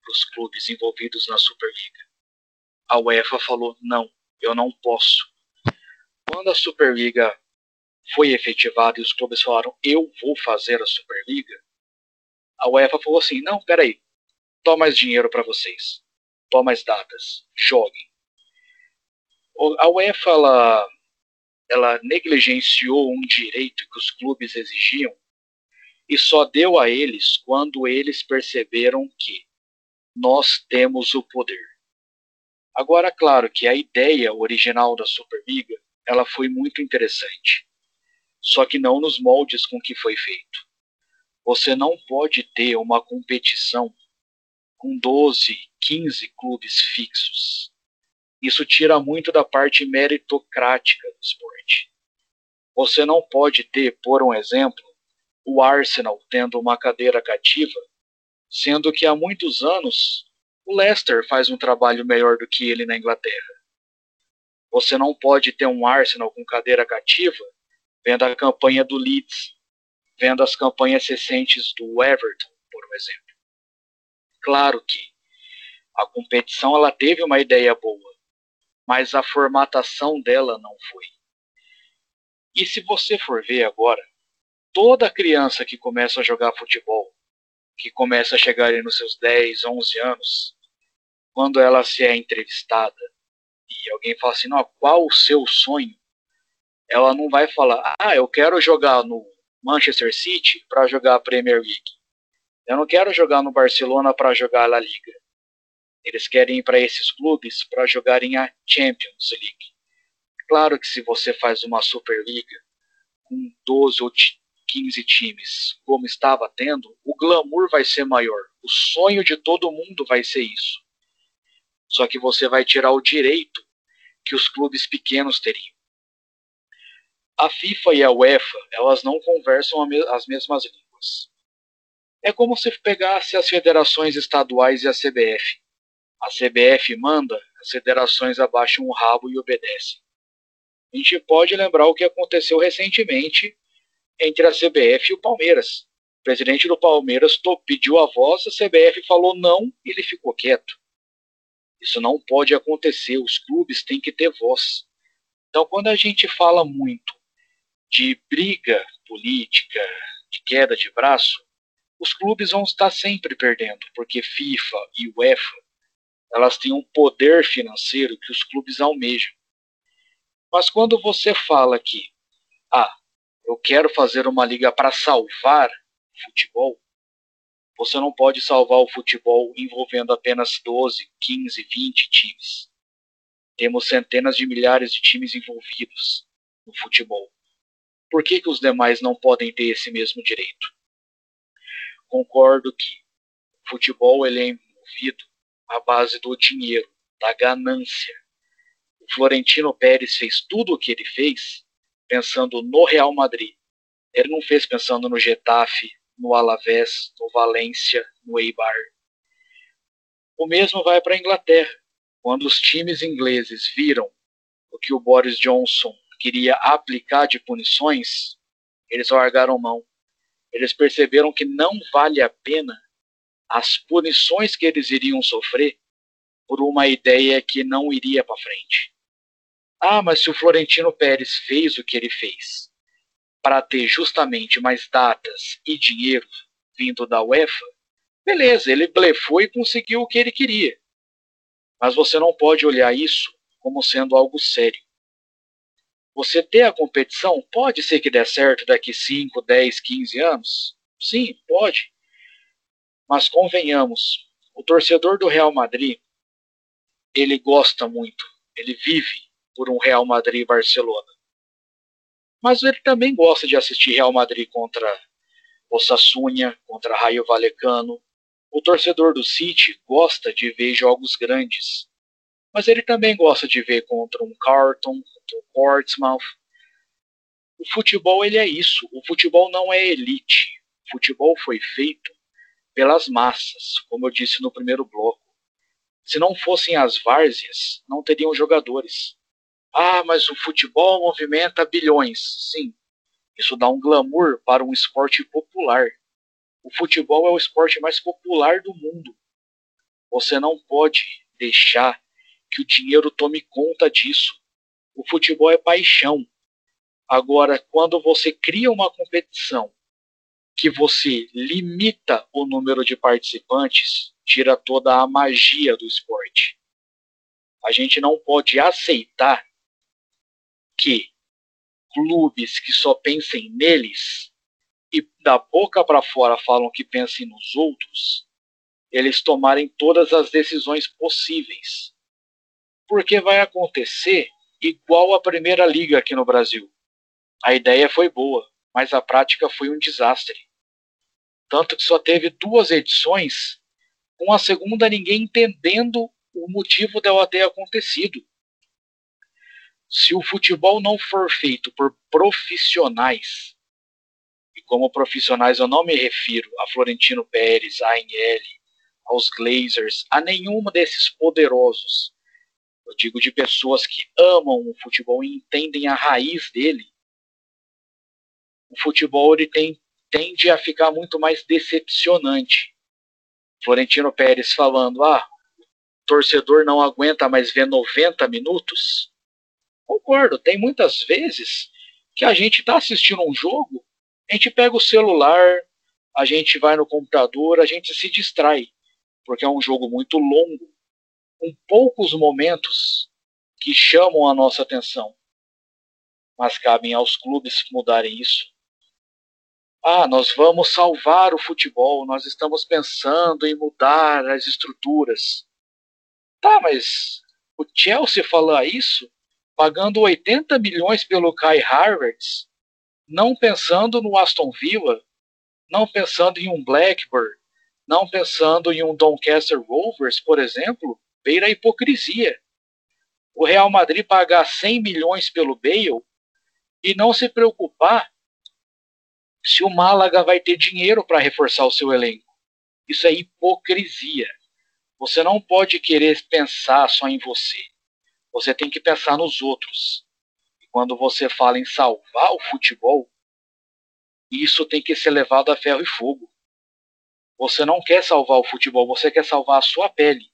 para os clubes envolvidos na Superliga. A UEFA falou: não, eu não posso. Quando a Superliga foi efetivado e os clubes falaram: eu vou fazer a Superliga, a UEFA falou assim: não, peraí, toma mais dinheiro para vocês, toma mais datas, joguem. A UEFA ela, ela negligenciou um direito que os clubes exigiam e só deu a eles quando eles perceberam que nós temos o poder. Agora, claro que a ideia original da Superliga ela foi muito interessante só que não nos moldes com que foi feito. Você não pode ter uma competição com 12, 15 clubes fixos. Isso tira muito da parte meritocrática do esporte. Você não pode ter, por um exemplo, o Arsenal tendo uma cadeira cativa, sendo que há muitos anos o Leicester faz um trabalho melhor do que ele na Inglaterra. Você não pode ter um Arsenal com cadeira cativa vendo a campanha do Leeds, vendo as campanhas recentes do Everton, por um exemplo. Claro que a competição ela teve uma ideia boa, mas a formatação dela não foi. E se você for ver agora, toda criança que começa a jogar futebol, que começa a chegar nos seus 10, 11 anos, quando ela se é entrevistada e alguém fala assim, qual o seu sonho? Ela não vai falar, ah, eu quero jogar no Manchester City para jogar a Premier League. Eu não quero jogar no Barcelona para jogar a La Liga. Eles querem ir para esses clubes para jogarem a Champions League. Claro que se você faz uma Superliga com 12 ou 15 times, como estava tendo, o glamour vai ser maior. O sonho de todo mundo vai ser isso. Só que você vai tirar o direito que os clubes pequenos teriam. A FIFA e a UEFA, elas não conversam as mesmas línguas. É como se pegasse as federações estaduais e a CBF. A CBF manda, as federações abaixam o rabo e obedecem. A gente pode lembrar o que aconteceu recentemente entre a CBF e o Palmeiras. O presidente do Palmeiras pediu a voz, a CBF falou não e ele ficou quieto. Isso não pode acontecer, os clubes têm que ter voz. Então, quando a gente fala muito de briga política, de queda de braço, os clubes vão estar sempre perdendo, porque FIFA e UEFA elas têm um poder financeiro que os clubes almejam. Mas quando você fala que, ah, eu quero fazer uma liga para salvar o futebol, você não pode salvar o futebol envolvendo apenas 12, 15, 20 times. Temos centenas de milhares de times envolvidos no futebol. Por que, que os demais não podem ter esse mesmo direito? Concordo que o futebol ele é envolvido à base do dinheiro, da ganância. O Florentino Pérez fez tudo o que ele fez pensando no Real Madrid. Ele não fez pensando no Getafe, no Alavés, no Valência, no Eibar. O mesmo vai para a Inglaterra. Quando os times ingleses viram o que o Boris Johnson queria aplicar de punições, eles largaram mão. Eles perceberam que não vale a pena as punições que eles iriam sofrer por uma ideia que não iria para frente. Ah, mas se o Florentino Pérez fez o que ele fez para ter justamente mais datas e dinheiro vindo da UEFA, beleza, ele blefou e conseguiu o que ele queria. Mas você não pode olhar isso como sendo algo sério. Você ter a competição pode ser que dê certo daqui 5, 10, 15 anos? Sim, pode. Mas convenhamos, o torcedor do Real Madrid, ele gosta muito, ele vive por um Real Madrid e Barcelona. Mas ele também gosta de assistir Real Madrid contra Osasuna, contra Raio Vallecano. O torcedor do City gosta de ver jogos grandes mas ele também gosta de ver contra um Carlton, contra um Portsmouth. O futebol ele é isso. O futebol não é elite. O futebol foi feito pelas massas, como eu disse no primeiro bloco. Se não fossem as várzeas, não teriam jogadores. Ah, mas o futebol movimenta bilhões. Sim, isso dá um glamour para um esporte popular. O futebol é o esporte mais popular do mundo. Você não pode deixar que o dinheiro tome conta disso. O futebol é paixão. Agora, quando você cria uma competição que você limita o número de participantes, tira toda a magia do esporte. A gente não pode aceitar que clubes que só pensem neles e da boca para fora falam que pensem nos outros, eles tomarem todas as decisões possíveis porque vai acontecer igual a primeira liga aqui no Brasil. A ideia foi boa, mas a prática foi um desastre. Tanto que só teve duas edições, com a segunda ninguém entendendo o motivo dela ter acontecido. Se o futebol não for feito por profissionais, e como profissionais eu não me refiro a Florentino Pérez, a ANL, aos Glazers, a nenhuma desses poderosos eu digo de pessoas que amam o futebol e entendem a raiz dele, o futebol ele tem, tende a ficar muito mais decepcionante. Florentino Pérez falando, ah, o torcedor não aguenta mais ver 90 minutos. Concordo, tem muitas vezes que a gente está assistindo um jogo, a gente pega o celular, a gente vai no computador, a gente se distrai, porque é um jogo muito longo com poucos momentos que chamam a nossa atenção. Mas cabem aos clubes mudarem isso. Ah, nós vamos salvar o futebol, nós estamos pensando em mudar as estruturas. Tá, mas o Chelsea falar isso, pagando 80 milhões pelo Kai Havertz, não pensando no Aston Villa, não pensando em um Blackburn, não pensando em um Doncaster Rovers, por exemplo, beira a hipocrisia. o Real Madrid pagar 100 milhões pelo Bale e não se preocupar se o Málaga vai ter dinheiro para reforçar o seu elenco. Isso é hipocrisia. Você não pode querer pensar só em você. Você tem que pensar nos outros. E quando você fala em salvar o futebol, isso tem que ser levado a ferro e fogo. Você não quer salvar o futebol, você quer salvar a sua pele.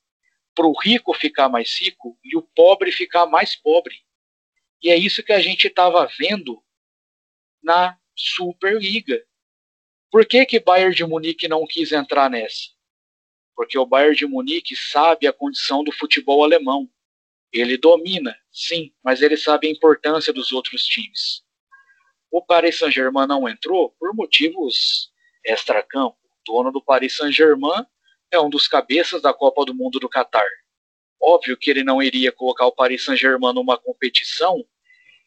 Para o rico ficar mais rico e o pobre ficar mais pobre. E é isso que a gente estava vendo na Superliga. Por que que Bayern de Munique não quis entrar nessa? Porque o Bayern de Munique sabe a condição do futebol alemão. Ele domina, sim, mas ele sabe a importância dos outros times. O Paris Saint-Germain não entrou por motivos extracampo. O dono do Paris Saint-Germain é um dos cabeças da Copa do Mundo do Catar. Óbvio que ele não iria colocar o Paris Saint-Germain numa competição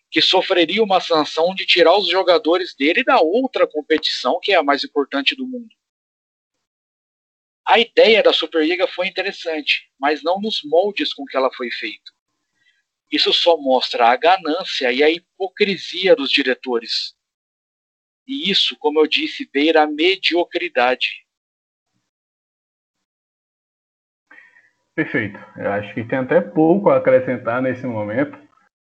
que sofreria uma sanção de tirar os jogadores dele da outra competição, que é a mais importante do mundo. A ideia da Superliga foi interessante, mas não nos moldes com que ela foi feita. Isso só mostra a ganância e a hipocrisia dos diretores. E isso, como eu disse, beira a mediocridade. Perfeito. Eu acho que tem até pouco a acrescentar nesse momento.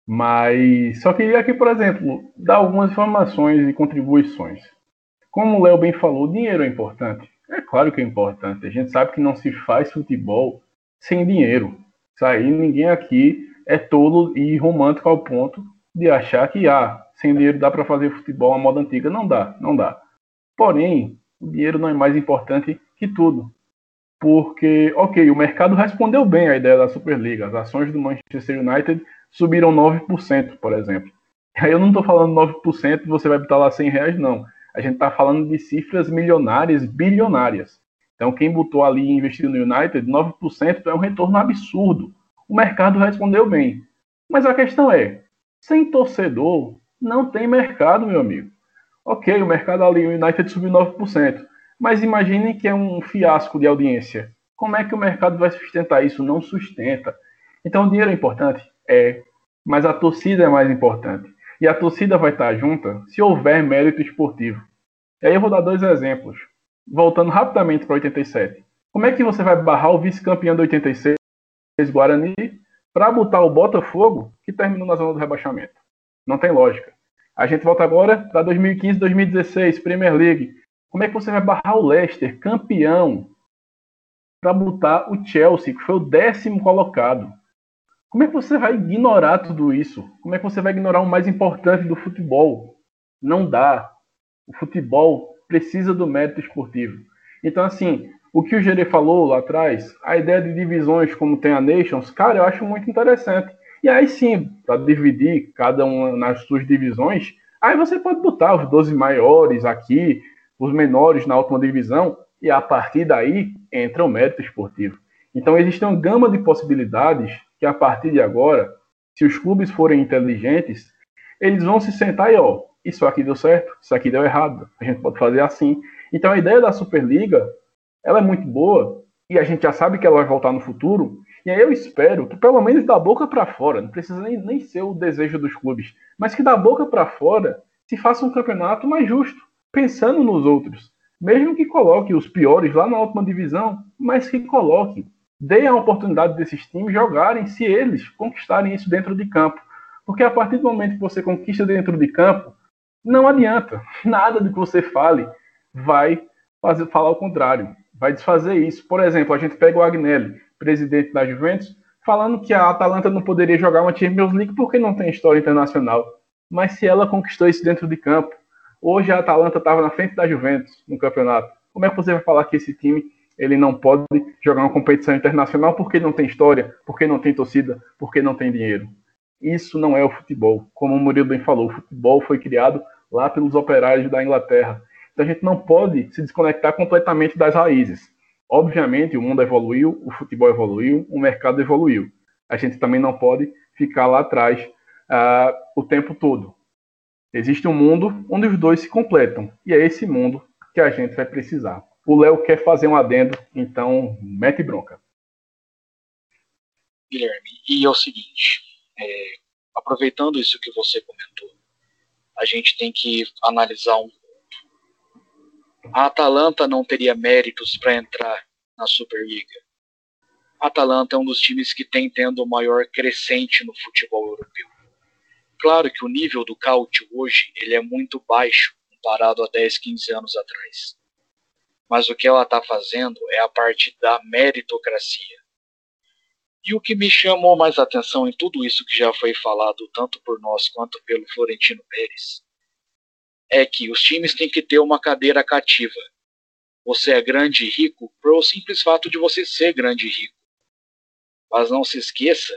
Mas só queria aqui, por exemplo, dar algumas informações e contribuições. Como o Léo bem falou, dinheiro é importante. É claro que é importante. A gente sabe que não se faz futebol sem dinheiro. Isso aí ninguém aqui é tolo e romântico ao ponto de achar que ah, sem dinheiro dá para fazer futebol à moda antiga. Não dá, não dá. Porém, o dinheiro não é mais importante que tudo. Porque, ok, o mercado respondeu bem à ideia da Superliga. As ações do Manchester United subiram 9%, por exemplo. Aí eu não estou falando 9%, você vai botar lá 100 reais, não. A gente está falando de cifras milionárias, bilionárias. Então, quem botou ali e investiu no United, 9% é um retorno absurdo. O mercado respondeu bem. Mas a questão é, sem torcedor, não tem mercado, meu amigo. Ok, o mercado ali, o United subiu 9%. Mas imagine que é um fiasco de audiência. Como é que o mercado vai sustentar isso? Não sustenta. Então, o dinheiro é importante? É, mas a torcida é mais importante. E a torcida vai estar junta se houver mérito esportivo. E aí eu vou dar dois exemplos. Voltando rapidamente para 87. Como é que você vai barrar o vice-campeão de 86, Guarani, para botar o Botafogo, que terminou na zona do rebaixamento? Não tem lógica. A gente volta agora para 2015, 2016, Premier League. Como é que você vai barrar o Leicester, campeão, para botar o Chelsea, que foi o décimo colocado? Como é que você vai ignorar tudo isso? Como é que você vai ignorar o mais importante do futebol? Não dá. O futebol precisa do mérito esportivo. Então, assim, o que o Gerê falou lá atrás, a ideia de divisões como tem a Nations, cara, eu acho muito interessante. E aí sim, para dividir cada uma nas suas divisões, aí você pode botar os 12 maiores aqui, os menores na última divisão, e a partir daí entra o mérito esportivo. Então existe uma gama de possibilidades que a partir de agora, se os clubes forem inteligentes, eles vão se sentar e, ó, isso aqui deu certo, isso aqui deu errado, a gente pode fazer assim. Então a ideia da Superliga, ela é muito boa e a gente já sabe que ela vai voltar no futuro. E aí eu espero que pelo menos da boca para fora, não precisa nem, nem ser o desejo dos clubes, mas que da boca para fora se faça um campeonato mais justo, pensando nos outros. Mesmo que coloque os piores lá na última divisão, mas que coloque Dê a oportunidade desses times jogarem se eles conquistarem isso dentro de campo. Porque a partir do momento que você conquista dentro de campo, não adianta. *laughs* Nada do que você fale vai fazer, falar o contrário. Vai desfazer isso. Por exemplo, a gente pega o Agnelli, presidente da Juventus, falando que a Atalanta não poderia jogar uma Champions League porque não tem história internacional. Mas se ela conquistou isso dentro de campo, hoje a Atalanta estava na frente da Juventus no campeonato. Como é que você vai falar que esse time ele não pode jogar uma competição internacional porque não tem história, porque não tem torcida, porque não tem dinheiro. Isso não é o futebol. Como o Murilo bem falou, o futebol foi criado lá pelos operários da Inglaterra. Então a gente não pode se desconectar completamente das raízes. Obviamente, o mundo evoluiu, o futebol evoluiu, o mercado evoluiu. A gente também não pode ficar lá atrás uh, o tempo todo. Existe um mundo onde os dois se completam, e é esse mundo que a gente vai precisar. O Léo quer fazer um adendo, então mete bronca. Guilherme, e é o seguinte: é, aproveitando isso que você comentou, a gente tem que analisar um. A Atalanta não teria méritos para entrar na Superliga. A Atalanta é um dos times que tem tendo o maior crescente no futebol europeu. Claro que o nível do Caute hoje ele é muito baixo comparado a 10, 15 anos atrás. Mas o que ela está fazendo é a parte da meritocracia. E o que me chamou mais atenção em tudo isso que já foi falado, tanto por nós quanto pelo Florentino Pérez, é que os times têm que ter uma cadeira cativa. Você é grande e rico por o simples fato de você ser grande e rico. Mas não se esqueça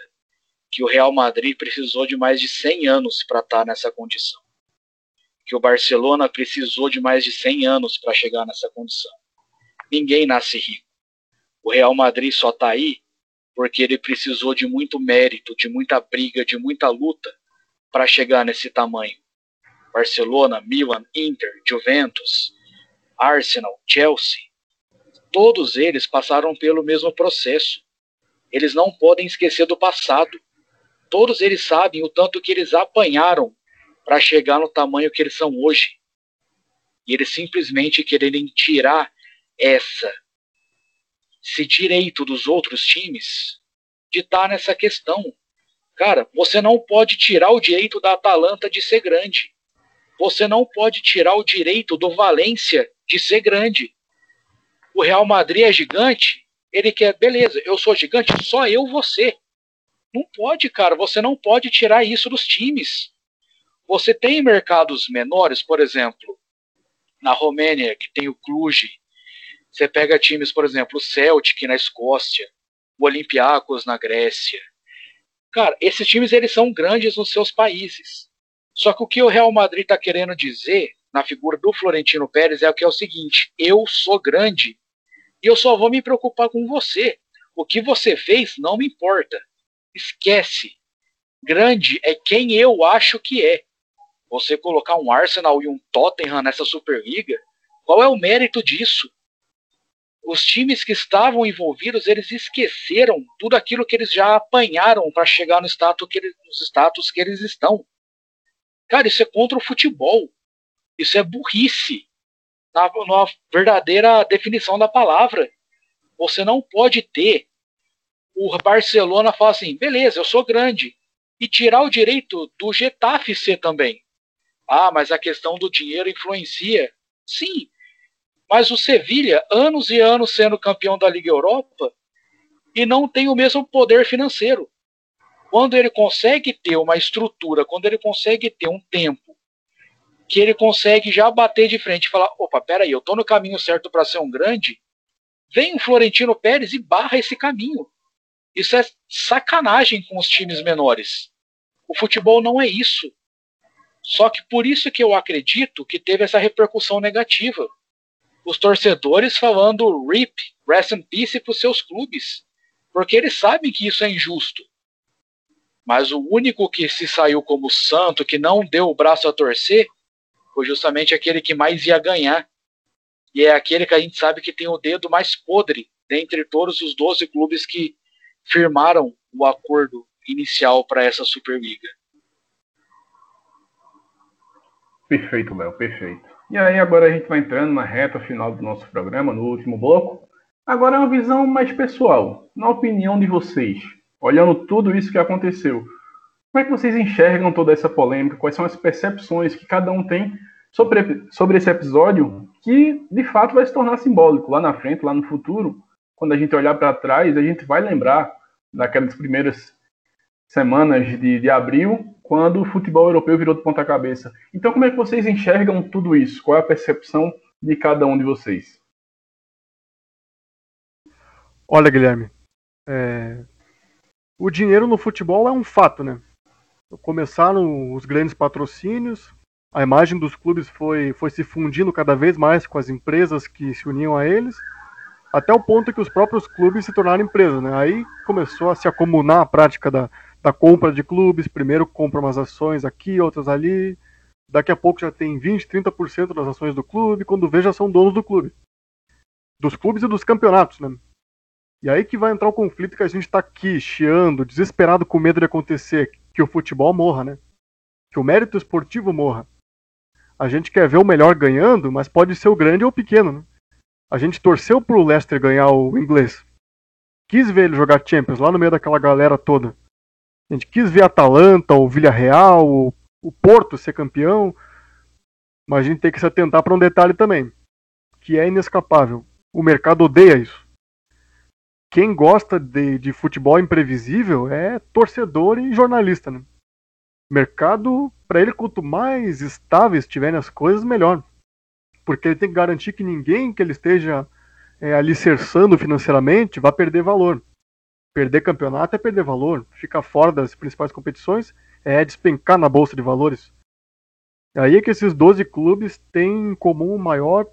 que o Real Madrid precisou de mais de 100 anos para estar tá nessa condição. Que o Barcelona precisou de mais de 100 anos para chegar nessa condição. Ninguém nasce rico. O Real Madrid só está aí porque ele precisou de muito mérito, de muita briga, de muita luta para chegar nesse tamanho. Barcelona, Milan, Inter, Juventus, Arsenal, Chelsea, todos eles passaram pelo mesmo processo. Eles não podem esquecer do passado. Todos eles sabem o tanto que eles apanharam para chegar no tamanho que eles são hoje. E eles simplesmente quererem tirar essa esse direito dos outros times de estar tá nessa questão. Cara, você não pode tirar o direito da Atalanta de ser grande. Você não pode tirar o direito do Valência de ser grande. O Real Madrid é gigante, ele quer, beleza, eu sou gigante, só eu você. Não pode, cara, você não pode tirar isso dos times. Você tem mercados menores, por exemplo, na Romênia, que tem o Cluj, você pega times, por exemplo, o Celtic na Escócia, o Olympiacos na Grécia. Cara, esses times eles são grandes nos seus países. Só que o que o Real Madrid está querendo dizer na figura do Florentino Pérez é o que é o seguinte: eu sou grande e eu só vou me preocupar com você. O que você fez não me importa. Esquece. Grande é quem eu acho que é. Você colocar um Arsenal e um Tottenham nessa Superliga, qual é o mérito disso? os times que estavam envolvidos, eles esqueceram tudo aquilo que eles já apanharam para chegar no status que eles, nos status que eles estão. Cara, isso é contra o futebol. Isso é burrice. Na, na verdadeira definição da palavra. Você não pode ter o Barcelona falar assim, beleza, eu sou grande. E tirar o direito do Getafe ser também. Ah, mas a questão do dinheiro influencia. Sim, mas o Sevilha, anos e anos sendo campeão da Liga Europa, e não tem o mesmo poder financeiro. Quando ele consegue ter uma estrutura, quando ele consegue ter um tempo, que ele consegue já bater de frente e falar: opa, peraí, eu estou no caminho certo para ser um grande, vem o Florentino Pérez e barra esse caminho. Isso é sacanagem com os times menores. O futebol não é isso. Só que por isso que eu acredito que teve essa repercussão negativa os torcedores falando RIP, Rest in Peace para os seus clubes, porque eles sabem que isso é injusto. Mas o único que se saiu como santo, que não deu o braço a torcer, foi justamente aquele que mais ia ganhar. E é aquele que a gente sabe que tem o dedo mais podre dentre todos os 12 clubes que firmaram o acordo inicial para essa Superliga. Perfeito, Léo, perfeito. E aí agora a gente vai entrando na reta final do nosso programa, no último bloco. Agora é uma visão mais pessoal, na opinião de vocês, olhando tudo isso que aconteceu. Como é que vocês enxergam toda essa polêmica? Quais são as percepções que cada um tem sobre, sobre esse episódio, que de fato vai se tornar simbólico lá na frente, lá no futuro, quando a gente olhar para trás, a gente vai lembrar daquelas primeiras semanas de, de abril, quando o futebol europeu virou de ponta cabeça. Então, como é que vocês enxergam tudo isso? Qual é a percepção de cada um de vocês? Olha, Guilherme, é... o dinheiro no futebol é um fato, né? Começaram os grandes patrocínios, a imagem dos clubes foi, foi se fundindo cada vez mais com as empresas que se uniam a eles, até o ponto que os próprios clubes se tornaram empresas, né? Aí começou a se acumular a prática da, da compra de clubes, primeiro compra umas ações aqui, outras ali, daqui a pouco já tem 20, 30% das ações do clube, quando vê já são donos do clube. Dos clubes e dos campeonatos, né? E aí que vai entrar o conflito que a gente está aqui, chiando, desesperado com medo de acontecer, que o futebol morra, né? Que o mérito esportivo morra. A gente quer ver o melhor ganhando, mas pode ser o grande ou o pequeno, né? A gente torceu pro Leicester ganhar o inglês. Quis ver ele jogar Champions lá no meio daquela galera toda. A gente quis ver Atalanta, o Villarreal, o, o Porto ser campeão. Mas a gente tem que se atentar para um detalhe também, que é inescapável. O mercado odeia isso. Quem gosta de, de futebol imprevisível é torcedor e jornalista. Né? Mercado, para ele, quanto mais estáveis estiverem as coisas, melhor. Porque ele tem que garantir que ninguém que ele esteja é, alicerçando financeiramente vai perder valor. Perder campeonato é perder valor. Ficar fora das principais competições é despencar na bolsa de valores. Aí é que esses 12 clubes têm em comum o maior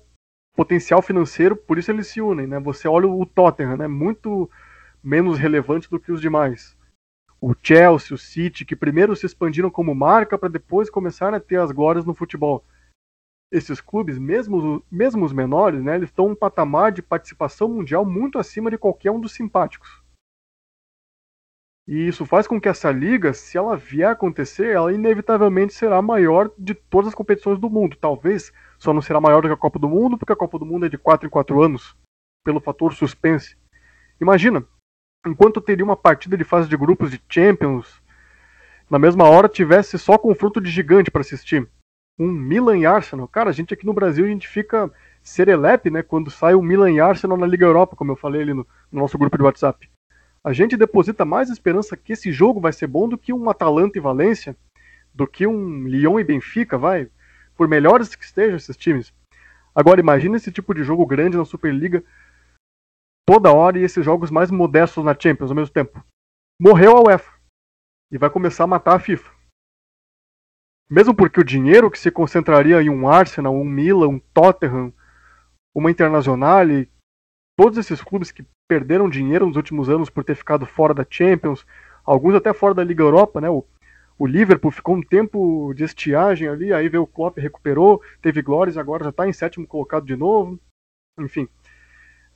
potencial financeiro, por isso eles se unem, né? Você olha o Tottenham, né? Muito menos relevante do que os demais. O Chelsea, o City, que primeiro se expandiram como marca para depois começarem a ter as glórias no futebol. Esses clubes, mesmo, mesmo os menores, né, eles estão um patamar de participação mundial muito acima de qualquer um dos simpáticos. E isso faz com que essa liga, se ela vier a acontecer, ela inevitavelmente será a maior de todas as competições do mundo. Talvez só não será maior do que a Copa do Mundo, porque a Copa do Mundo é de 4 em 4 anos, pelo fator suspense. Imagina, enquanto teria uma partida de fase de grupos de Champions, na mesma hora tivesse só confronto de gigante para assistir. Um Milan e Arsenal. Cara, a gente aqui no Brasil, a gente fica serelepe, né, quando sai o Milan e Arsenal na Liga Europa, como eu falei ali no, no nosso grupo de WhatsApp a gente deposita mais esperança que esse jogo vai ser bom do que um Atalanta e Valência, do que um Lyon e Benfica, vai. Por melhores que estejam esses times. Agora imagine esse tipo de jogo grande na Superliga toda hora e esses jogos mais modestos na Champions ao mesmo tempo. Morreu a UEFA e vai começar a matar a FIFA. Mesmo porque o dinheiro que se concentraria em um Arsenal, um Milan, um Tottenham, uma Internacional, todos esses clubes que perderam dinheiro nos últimos anos por ter ficado fora da Champions, alguns até fora da Liga Europa, né? O, o Liverpool ficou um tempo de estiagem ali, aí veio o Klopp recuperou, teve glórias, agora já está em sétimo colocado de novo. Enfim,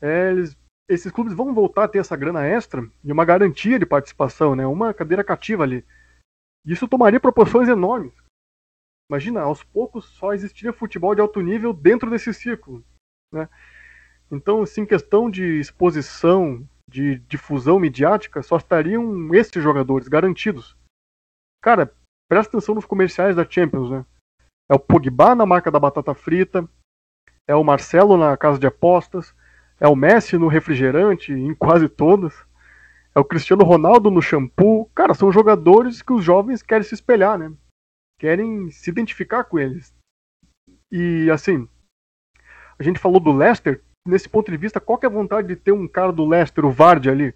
é, eles, esses clubes vão voltar a ter essa grana extra e uma garantia de participação, né? Uma cadeira cativa ali. Isso tomaria proporções enormes. Imagina, aos poucos só existiria futebol de alto nível dentro desse círculo, né? Então, assim, questão de exposição, de difusão midiática, só estariam esses jogadores garantidos. Cara, presta atenção nos comerciais da Champions, né? É o Pogba na marca da batata frita, é o Marcelo na casa de apostas, é o Messi no refrigerante, em quase todas, é o Cristiano Ronaldo no shampoo. Cara, são jogadores que os jovens querem se espelhar, né? Querem se identificar com eles. E assim, a gente falou do Leicester, nesse ponto de vista, qual que é a vontade de ter um cara do Leicester, o Vardy ali?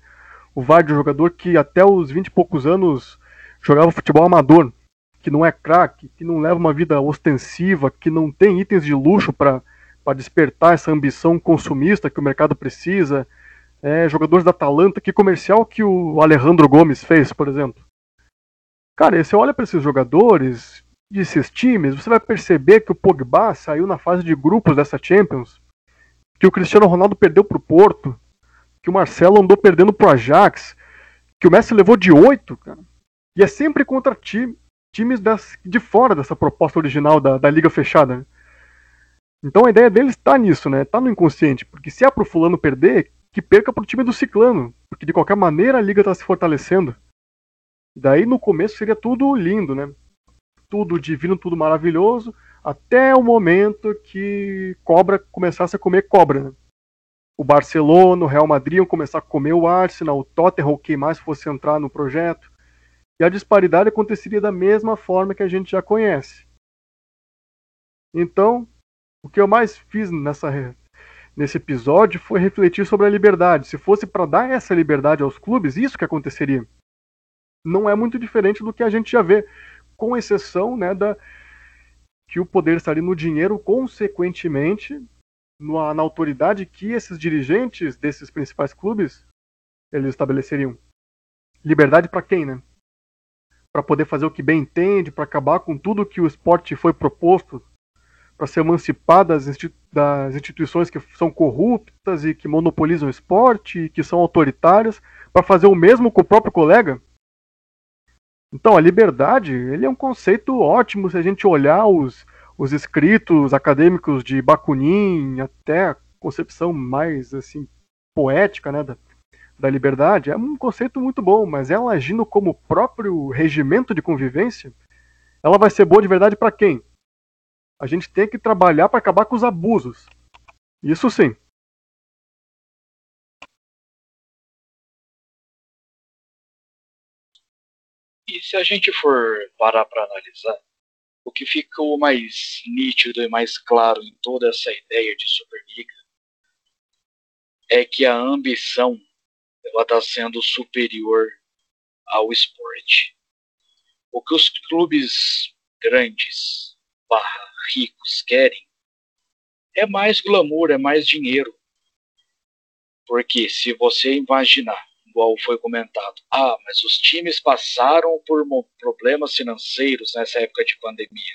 O Vardy, um jogador que até os 20 e poucos anos jogava futebol amador, que não é craque, que não leva uma vida ostensiva, que não tem itens de luxo para despertar essa ambição consumista que o mercado precisa. É, jogadores da Atalanta, que comercial que o Alejandro Gomes fez, por exemplo. Cara, você olha para esses jogadores, desses times, você vai perceber que o Pogba saiu na fase de grupos dessa Champions que o Cristiano Ronaldo perdeu para o Porto, que o Marcelo andou perdendo para o Ajax, que o Messi levou de 8, cara. E é sempre contra time, times das, de fora dessa proposta original da, da Liga Fechada. Né? Então a ideia deles está nisso, né? Tá no inconsciente. Porque se é pro fulano perder, que perca pro time do ciclano. Porque de qualquer maneira a liga está se fortalecendo. Daí no começo seria tudo lindo, né? Tudo divino, tudo maravilhoso até o momento que cobra começasse a comer cobra. Né? O Barcelona, o Real Madrid iam começar a comer o Arsenal, o Tottenham, quem mais fosse entrar no projeto. E a disparidade aconteceria da mesma forma que a gente já conhece. Então, o que eu mais fiz nessa, nesse episódio foi refletir sobre a liberdade. Se fosse para dar essa liberdade aos clubes, isso que aconteceria. Não é muito diferente do que a gente já vê, com exceção né, da, que o poder estaria no dinheiro, consequentemente, na, na autoridade que esses dirigentes desses principais clubes eles estabeleceriam. Liberdade para quem, né? Para poder fazer o que bem entende, para acabar com tudo que o esporte foi proposto, para se emancipar das, institu das instituições que são corruptas e que monopolizam o esporte e que são autoritárias, para fazer o mesmo com o próprio colega? Então, a liberdade, ele é um conceito ótimo se a gente olhar os, os escritos acadêmicos de Bakunin, até a concepção mais assim poética, né, da, da liberdade, é um conceito muito bom, mas ela agindo como próprio regimento de convivência, ela vai ser boa de verdade para quem? A gente tem que trabalhar para acabar com os abusos. Isso sim. Se a gente for parar para analisar, o que ficou mais nítido e mais claro em toda essa ideia de Superliga é que a ambição ela está sendo superior ao esporte. O que os clubes grandes, barra, ricos querem é mais glamour, é mais dinheiro. Porque se você imaginar, igual foi comentado, ah, mas os times passaram por problemas financeiros nessa época de pandemia.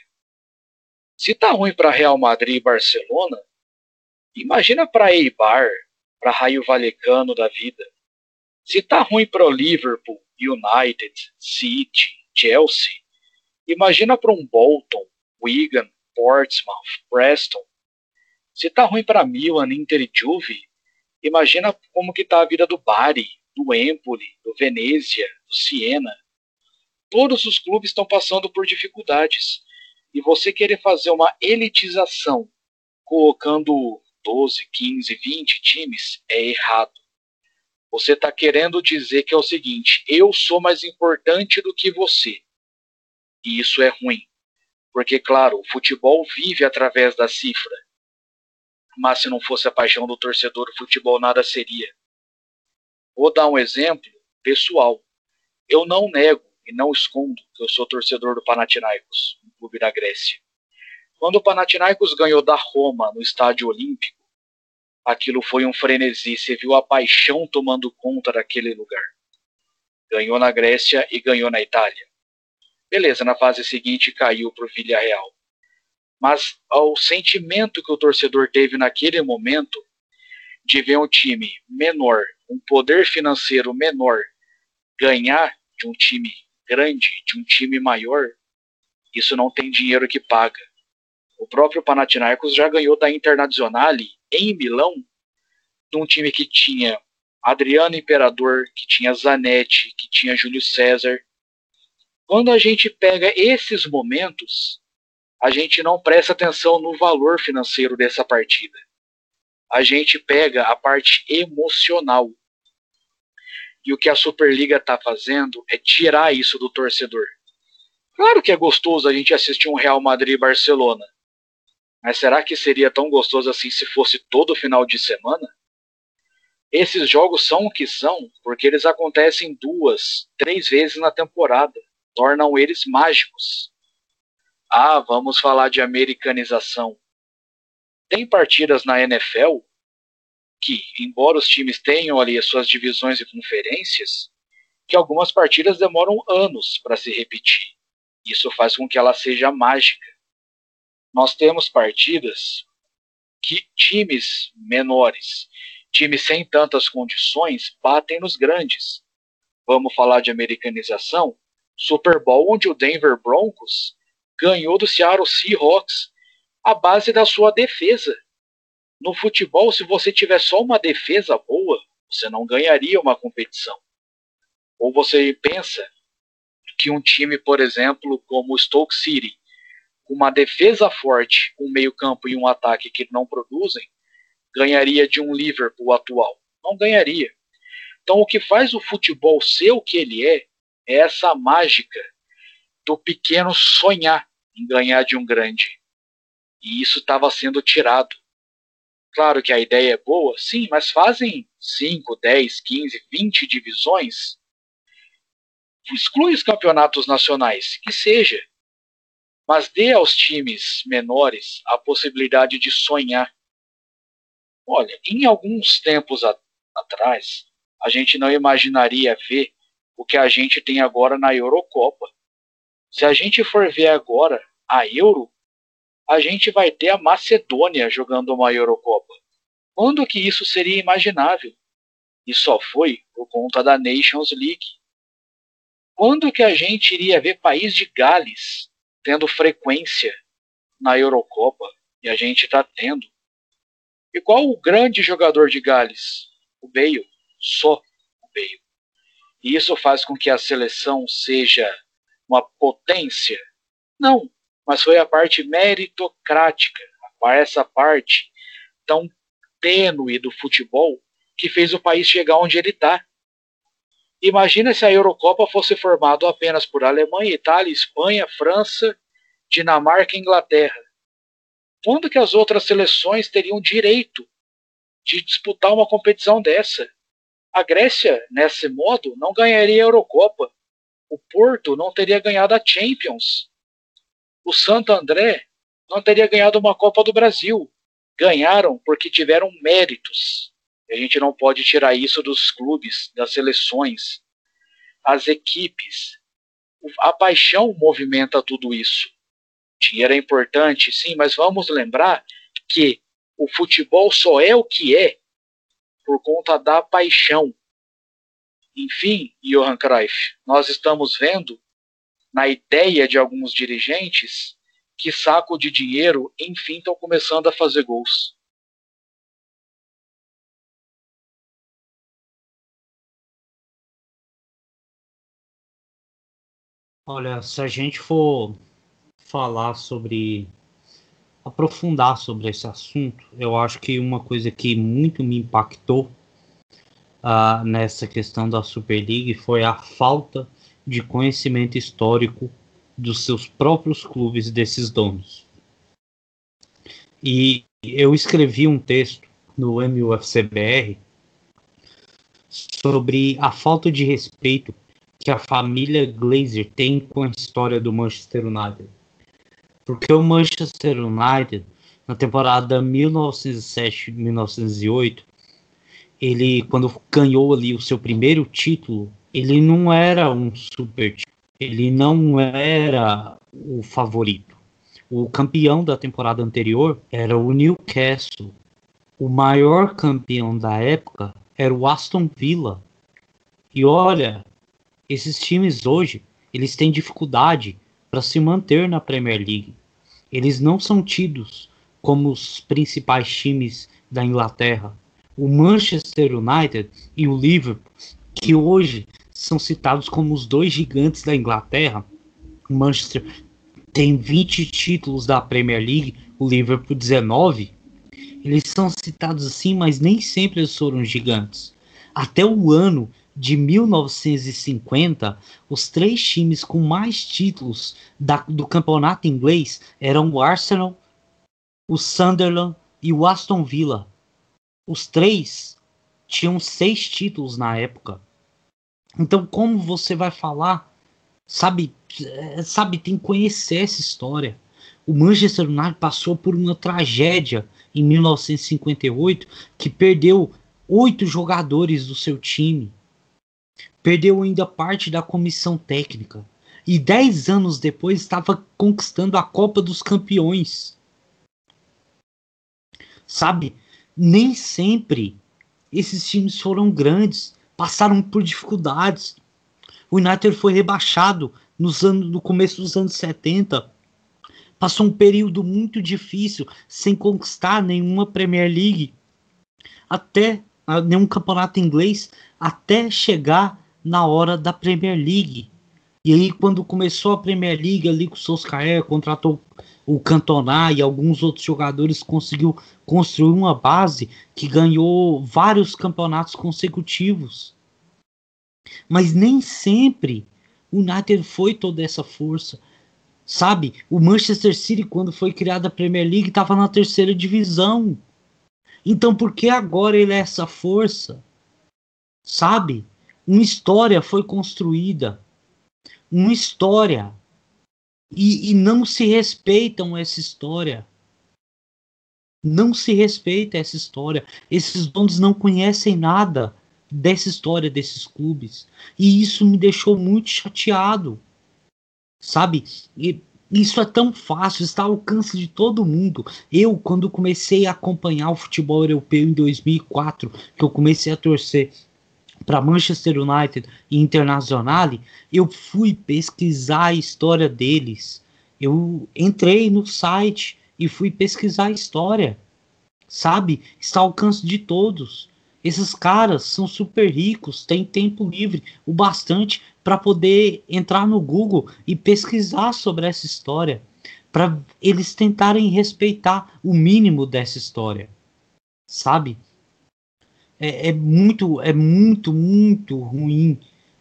Se tá ruim para Real Madrid e Barcelona, imagina para Eibar, para Raio Valecano da vida. Se tá ruim para o Liverpool, United, City, Chelsea, imagina para um Bolton, Wigan, Portsmouth, Preston. Se tá ruim para Milan, Inter e Juve, imagina como que tá a vida do Bari, do Empoli, do Venezia, do Siena. Todos os clubes estão passando por dificuldades. E você querer fazer uma elitização colocando 12, 15, 20 times é errado. Você está querendo dizer que é o seguinte: eu sou mais importante do que você. E isso é ruim. Porque, claro, o futebol vive através da cifra. Mas se não fosse a paixão do torcedor, o futebol nada seria. Vou dar um exemplo pessoal. Eu não nego e não escondo que eu sou torcedor do Panathinaikos, um clube da Grécia. Quando o Panathinaikos ganhou da Roma no Estádio Olímpico, aquilo foi um frenesi. Você viu a paixão tomando conta daquele lugar. Ganhou na Grécia e ganhou na Itália. Beleza, na fase seguinte caiu para o Villarreal. Mas o sentimento que o torcedor teve naquele momento de ver um time menor, um poder financeiro menor, ganhar de um time grande, de um time maior, isso não tem dinheiro que paga. O próprio Panathinaikos já ganhou da Internazionale em Milão, de um time que tinha Adriano Imperador, que tinha Zanetti, que tinha Júlio César. Quando a gente pega esses momentos, a gente não presta atenção no valor financeiro dessa partida. A gente pega a parte emocional. E o que a Superliga está fazendo é tirar isso do torcedor. Claro que é gostoso a gente assistir um Real Madrid e Barcelona. Mas será que seria tão gostoso assim se fosse todo final de semana? Esses jogos são o que são porque eles acontecem duas, três vezes na temporada. Tornam eles mágicos. Ah, vamos falar de americanização. Tem partidas na NFL que, embora os times tenham ali as suas divisões e conferências, que algumas partidas demoram anos para se repetir. Isso faz com que ela seja mágica nós temos partidas que times menores, times sem tantas condições, batem nos grandes. Vamos falar de americanização? Super Bowl, onde o Denver Broncos ganhou do Seattle Seahawks a base da sua defesa. No futebol, se você tiver só uma defesa boa, você não ganharia uma competição. Ou você pensa que um time, por exemplo, como o Stoke City, uma defesa forte, um meio-campo e um ataque que não produzem, ganharia de um Liverpool atual. Não ganharia. Então, o que faz o futebol ser o que ele é, é essa mágica do pequeno sonhar em ganhar de um grande. E isso estava sendo tirado. Claro que a ideia é boa, sim, mas fazem 5, 10, 15, 20 divisões. Exclui os campeonatos nacionais, que seja mas dê aos times menores a possibilidade de sonhar. Olha, em alguns tempos a, atrás, a gente não imaginaria ver o que a gente tem agora na Eurocopa. Se a gente for ver agora a Euro, a gente vai ter a Macedônia jogando uma Eurocopa. Quando que isso seria imaginável? E só foi por conta da Nations League. Quando que a gente iria ver país de Gales tendo frequência na Eurocopa? E a gente está tendo. E qual o grande jogador de Gales? O Bale. Só o Bale. E isso faz com que a seleção seja uma potência? Não, mas foi a parte meritocrática, essa parte tão tênue do futebol que fez o país chegar onde ele está. Imagina se a Eurocopa fosse formada apenas por Alemanha, Itália, Espanha, França, Dinamarca e Inglaterra. Quando que as outras seleções teriam direito de disputar uma competição dessa? A Grécia, nesse modo, não ganharia a Eurocopa. O Porto não teria ganhado a Champions. O Santo André não teria ganhado uma Copa do Brasil. Ganharam porque tiveram méritos. A gente não pode tirar isso dos clubes, das seleções, as equipes. A paixão movimenta tudo isso. Dinheiro é importante, sim, mas vamos lembrar que o futebol só é o que é por conta da paixão. Enfim, Johan Cruyff, nós estamos vendo na ideia de alguns dirigentes que saco de dinheiro, enfim, estão começando a fazer gols. Olha, se a gente for falar sobre aprofundar sobre esse assunto, eu acho que uma coisa que muito me impactou uh, nessa questão da Super League foi a falta de conhecimento histórico dos seus próprios clubes desses donos. E eu escrevi um texto no MUFCBR sobre a falta de respeito que a família Glazer tem com a história do Manchester United. Porque o Manchester United, na temporada 1907-1908, ele, quando ganhou ali o seu primeiro título, ele não era um super título. Ele não era o favorito. O campeão da temporada anterior era o Newcastle. O maior campeão da época era o Aston Villa. E olha, esses times hoje, eles têm dificuldade para se manter na Premier League. Eles não são tidos como os principais times da Inglaterra. O Manchester United e o Liverpool, que hoje são citados como os dois gigantes da Inglaterra. O Manchester tem 20 títulos da Premier League, o Liverpool 19. Eles são citados assim, mas nem sempre eles foram gigantes. Até o ano de 1950, os três times com mais títulos da, do campeonato inglês eram o Arsenal, o Sunderland e o Aston Villa. Os três tinham seis títulos na época. Então, como você vai falar? Sabe, é, sabe, tem que conhecer essa história. O Manchester United passou por uma tragédia em 1958 que perdeu oito jogadores do seu time perdeu ainda parte da comissão técnica e dez anos depois estava conquistando a Copa dos Campeões. Sabe, nem sempre esses times foram grandes, passaram por dificuldades. O United foi rebaixado nos anos, no começo dos anos 70. Passou um período muito difícil sem conquistar nenhuma Premier League, até nenhum campeonato inglês, até chegar na hora da Premier League. E aí, quando começou a Premier League, ali com o Solskjaer, contratou o Cantona e alguns outros jogadores, conseguiu construir uma base que ganhou vários campeonatos consecutivos. Mas nem sempre o United foi toda essa força. Sabe, o Manchester City, quando foi criada a Premier League, estava na terceira divisão. Então, por que agora ele é essa força? Sabe? Uma história foi construída. Uma história. E, e não se respeitam essa história. Não se respeita essa história. Esses donos não conhecem nada dessa história desses clubes. E isso me deixou muito chateado. Sabe? E isso é tão fácil, está ao alcance de todo mundo. Eu, quando comecei a acompanhar o futebol europeu em 2004, que eu comecei a torcer para Manchester United e Internacional, eu fui pesquisar a história deles. Eu entrei no site e fui pesquisar a história. Sabe? Está ao alcance de todos. Esses caras são super ricos, têm tempo livre o bastante para poder entrar no Google e pesquisar sobre essa história, para eles tentarem respeitar o mínimo dessa história. Sabe? É, é, muito, é muito, muito ruim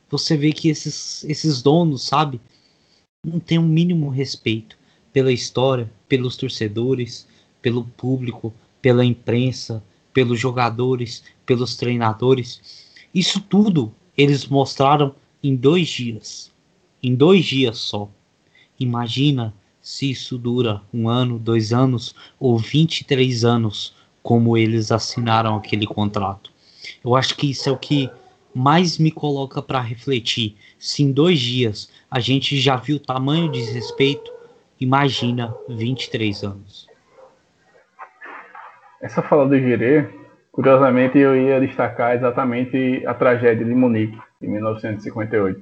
você ver que esses, esses donos, sabe, não tem um mínimo respeito pela história, pelos torcedores, pelo público, pela imprensa, pelos jogadores, pelos treinadores. Isso tudo eles mostraram em dois dias. Em dois dias só. Imagina se isso dura um ano, dois anos ou 23 anos, como eles assinaram aquele contrato. Eu acho que isso é o que mais me coloca para refletir. Se em dois dias a gente já viu o tamanho de desrespeito, imagina 23 anos. Essa fala do Girê, curiosamente eu ia destacar exatamente a tragédia de Munique, em 1958,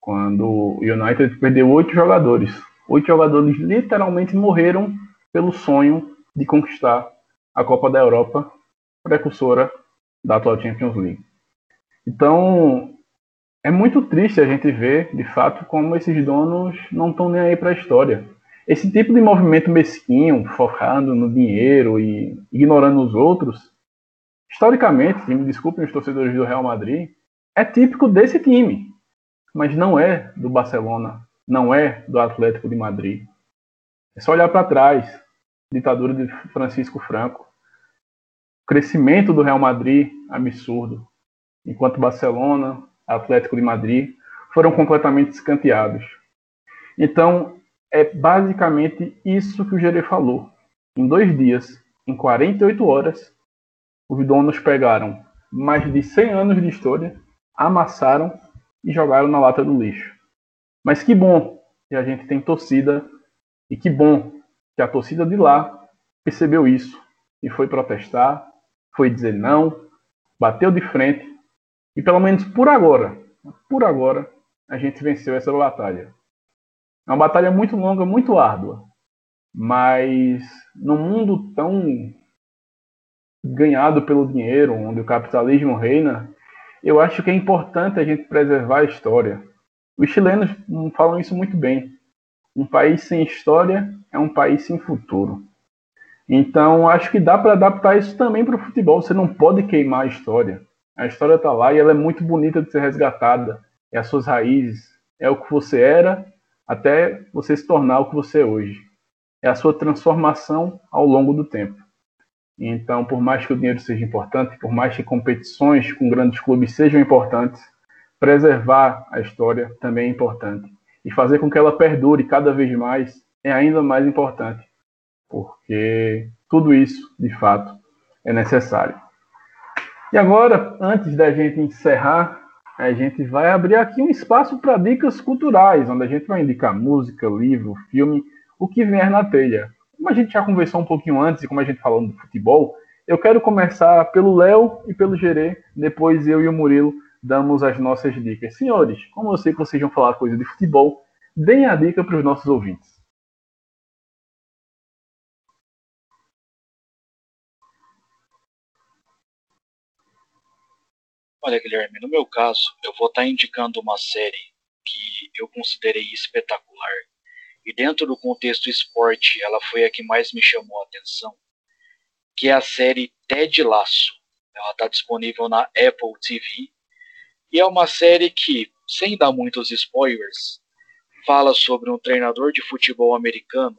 quando o United perdeu oito jogadores. Oito jogadores literalmente morreram pelo sonho de conquistar a Copa da Europa, precursora da atual Champions League. Então, é muito triste a gente ver, de fato, como esses donos não estão nem aí para a história. Esse tipo de movimento mesquinho, focado no dinheiro e ignorando os outros, historicamente, me desculpem os torcedores do Real Madrid, é típico desse time, mas não é do Barcelona, não é do Atlético de Madrid. É só olhar para trás, ditadura de Francisco Franco, crescimento do Real Madrid absurdo, enquanto Barcelona, Atlético de Madrid foram completamente escanteados. Então, é basicamente isso que o Gerê falou. Em dois dias, em 48 horas, os donos pegaram mais de 100 anos de história, amassaram e jogaram na lata do lixo. Mas que bom que a gente tem torcida e que bom que a torcida de lá percebeu isso e foi protestar, foi dizer não, bateu de frente e pelo menos por agora, por agora, a gente venceu essa batalha. É uma batalha muito longa, muito árdua. Mas num mundo tão ganhado pelo dinheiro, onde o capitalismo reina, eu acho que é importante a gente preservar a história. Os chilenos falam isso muito bem. Um país sem história é um país sem futuro. Então, acho que dá para adaptar isso também para o futebol. Você não pode queimar a história. A história está lá e ela é muito bonita de ser resgatada. É as suas raízes, é o que você era até você se tornar o que você é hoje. É a sua transformação ao longo do tempo. Então, por mais que o dinheiro seja importante, por mais que competições com grandes clubes sejam importantes, preservar a história também é importante. E fazer com que ela perdure cada vez mais é ainda mais importante, porque tudo isso, de fato, é necessário. E agora, antes da gente encerrar a gente vai abrir aqui um espaço para dicas culturais, onde a gente vai indicar música, livro, filme, o que vier na telha. Como a gente já conversou um pouquinho antes e como a gente falou do futebol, eu quero começar pelo Léo e pelo Gerê, depois eu e o Murilo damos as nossas dicas. Senhores, como eu sei que vocês vão falar coisa de futebol, deem a dica para os nossos ouvintes. Olha, Guilherme, no meu caso, eu vou estar tá indicando uma série que eu considerei espetacular. E dentro do contexto esporte, ela foi a que mais me chamou a atenção, que é a série Ted Laço. Ela está disponível na Apple TV. E é uma série que, sem dar muitos spoilers, fala sobre um treinador de futebol americano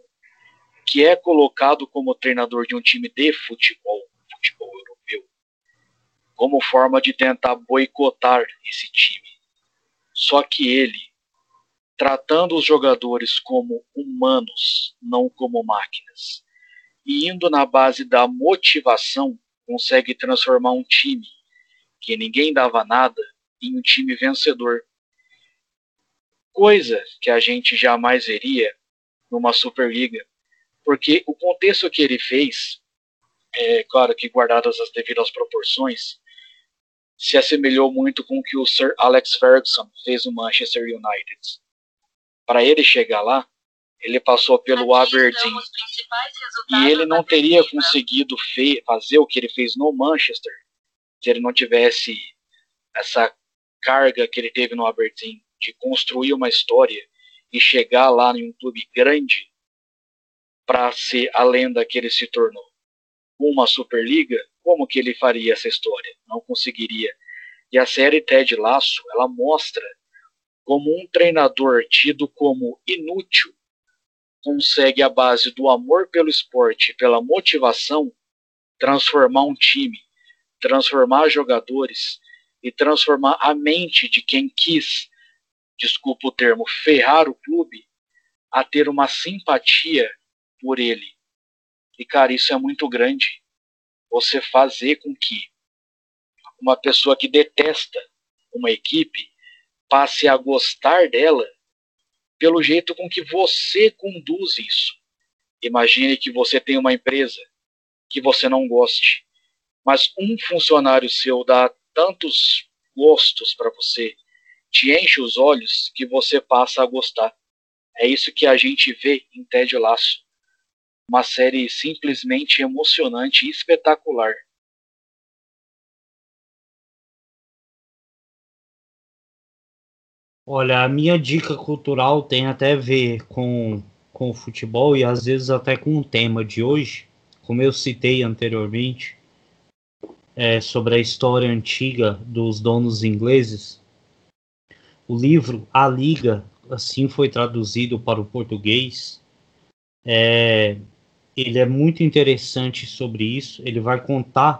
que é colocado como treinador de um time de futebol, futebol europeu como forma de tentar boicotar esse time. Só que ele, tratando os jogadores como humanos, não como máquinas, e indo na base da motivação, consegue transformar um time que ninguém dava nada em um time vencedor. Coisa que a gente jamais veria numa Superliga, porque o contexto que ele fez, é claro que guardadas as devidas proporções, se assemelhou muito com o que o Sir Alex Ferguson fez no Manchester United. Para ele chegar lá, ele passou pelo Aberdeen e ele não teria conseguido fazer o que ele fez no Manchester se ele não tivesse essa carga que ele teve no Aberdeen de construir uma história e chegar lá em um clube grande para ser a lenda que ele se tornou. Uma Superliga, como que ele faria essa história? Não conseguiria. E a série Ted Lasso, ela mostra como um treinador tido como inútil consegue a base do amor pelo esporte, pela motivação, transformar um time, transformar jogadores e transformar a mente de quem quis, desculpa o termo, ferrar o clube, a ter uma simpatia por ele. E cara, isso é muito grande. Você fazer com que uma pessoa que detesta uma equipe passe a gostar dela pelo jeito com que você conduz isso. Imagine que você tem uma empresa que você não goste, mas um funcionário seu dá tantos gostos para você, te enche os olhos que você passa a gostar. É isso que a gente vê em Ted Laço. Uma série simplesmente emocionante e espetacular. Olha, a minha dica cultural tem até a ver com, com o futebol e às vezes até com o tema de hoje, como eu citei anteriormente, é, sobre a história antiga dos donos ingleses. O livro A Liga, assim foi traduzido para o português. É, ele é muito interessante sobre isso. Ele vai contar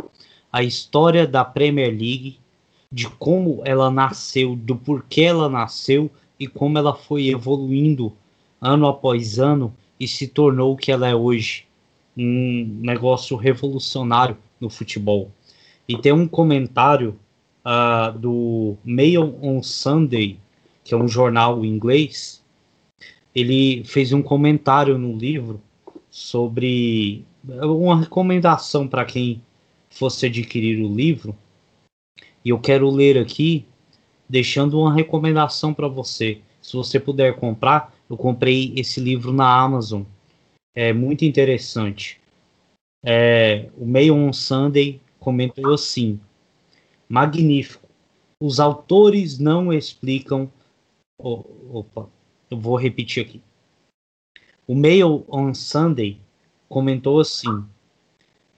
a história da Premier League de como ela nasceu, do porquê ela nasceu e como ela foi evoluindo ano após ano e se tornou o que ela é hoje, um negócio revolucionário no futebol. E tem um comentário uh, do Mail on Sunday, que é um jornal inglês. Ele fez um comentário no livro sobre uma recomendação para quem fosse adquirir o livro e eu quero ler aqui, deixando uma recomendação para você. Se você puder comprar, eu comprei esse livro na Amazon. É muito interessante. É, o Mail on Sunday comentou assim: magnífico. Os autores não explicam. Opa, eu vou repetir aqui. O Mail on Sunday comentou assim: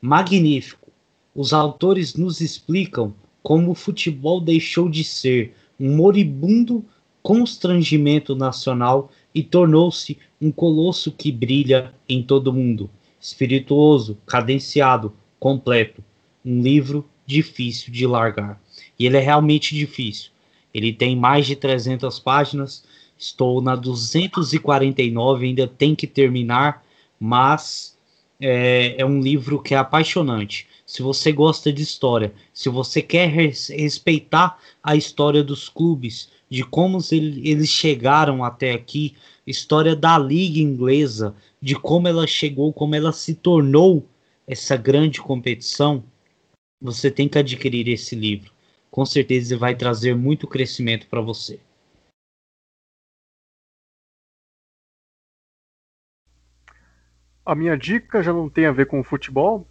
magnífico. Os autores nos explicam como o futebol deixou de ser um moribundo constrangimento nacional e tornou-se um colosso que brilha em todo o mundo, espirituoso, cadenciado, completo, um livro difícil de largar. E ele é realmente difícil. Ele tem mais de 300 páginas, estou na 249, ainda tem que terminar, mas é, é um livro que é apaixonante se você gosta de história, se você quer res respeitar a história dos clubes, de como eles chegaram até aqui, história da liga inglesa, de como ela chegou, como ela se tornou essa grande competição, você tem que adquirir esse livro. Com certeza vai trazer muito crescimento para você. A minha dica já não tem a ver com futebol,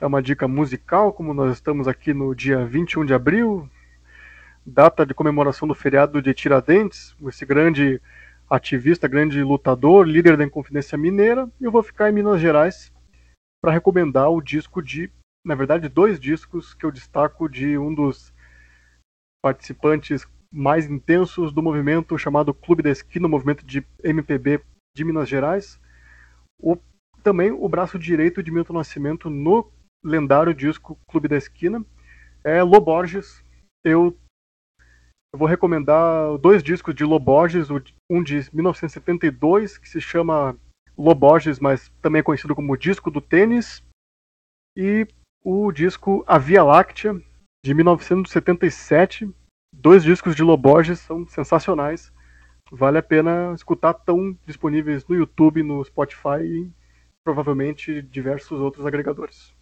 é uma dica musical, como nós estamos aqui no dia 21 de abril, data de comemoração do feriado de Tiradentes, esse grande ativista, grande lutador, líder da Inconfidência Mineira, e eu vou ficar em Minas Gerais para recomendar o disco de, na verdade, dois discos que eu destaco de um dos participantes mais intensos do movimento chamado Clube da Esquina, movimento de MPB de Minas Gerais. O, também o braço direito de Milton Nascimento no lendário disco Clube da Esquina. É Loborges. Eu, eu vou recomendar dois discos de Loborges, um de 1972, que se chama Loborges, mas também é conhecido como Disco do Tênis, e o disco A Via Láctea, de 1977. Dois discos de Loborges são sensacionais. Vale a pena escutar, estão disponíveis no YouTube, no Spotify e provavelmente diversos outros agregadores.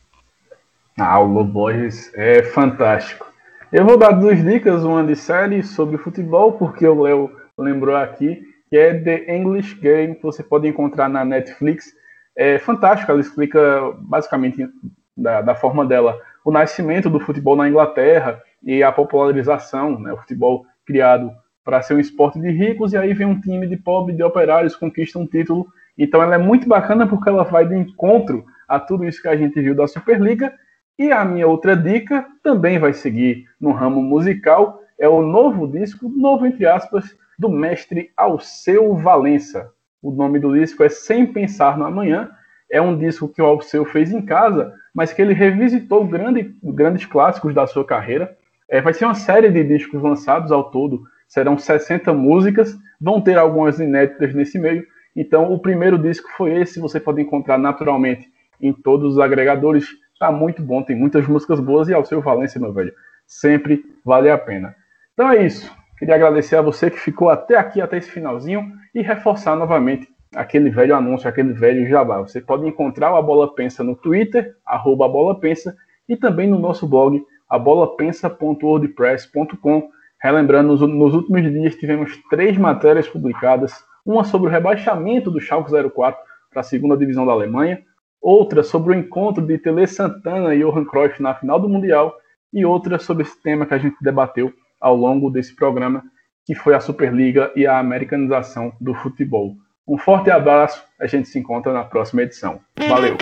Ah, o Loborges é fantástico. Eu vou dar duas dicas, uma de série sobre futebol, porque o Léo lembrou aqui, que é The English Game, que você pode encontrar na Netflix. É fantástico, ela explica basicamente da, da forma dela o nascimento do futebol na Inglaterra e a popularização, né, o futebol criado para ser um esporte de ricos, e aí vem um time de pobre, de operários, conquista um título. Então ela é muito bacana porque ela vai de encontro a tudo isso que a gente viu da Superliga e a minha outra dica também vai seguir no ramo musical, é o novo disco, novo entre aspas, do mestre Alceu Valença. O nome do disco é Sem Pensar no Amanhã. É um disco que o Alceu fez em casa, mas que ele revisitou grande, grandes clássicos da sua carreira. É, vai ser uma série de discos lançados ao todo, serão 60 músicas, vão ter algumas inéditas nesse meio. Então, o primeiro disco foi esse, você pode encontrar naturalmente em todos os agregadores Tá muito bom, tem muitas músicas boas e ao seu Valência, meu velho, sempre vale a pena. Então é isso. Queria agradecer a você que ficou até aqui, até esse finalzinho, e reforçar novamente aquele velho anúncio, aquele velho jabá. Você pode encontrar o A Bola Pensa no Twitter, arroba Bola Pensa, e também no nosso blog, abolapensa.wordpress.com. Relembrando, nos últimos dias tivemos três matérias publicadas, uma sobre o rebaixamento do Schalke 04 para a segunda divisão da Alemanha, outra sobre o encontro de Tele Santana e Johan Cruyff na final do Mundial, e outra sobre esse tema que a gente debateu ao longo desse programa, que foi a Superliga e a americanização do futebol. Um forte abraço, a gente se encontra na próxima edição. Valeu!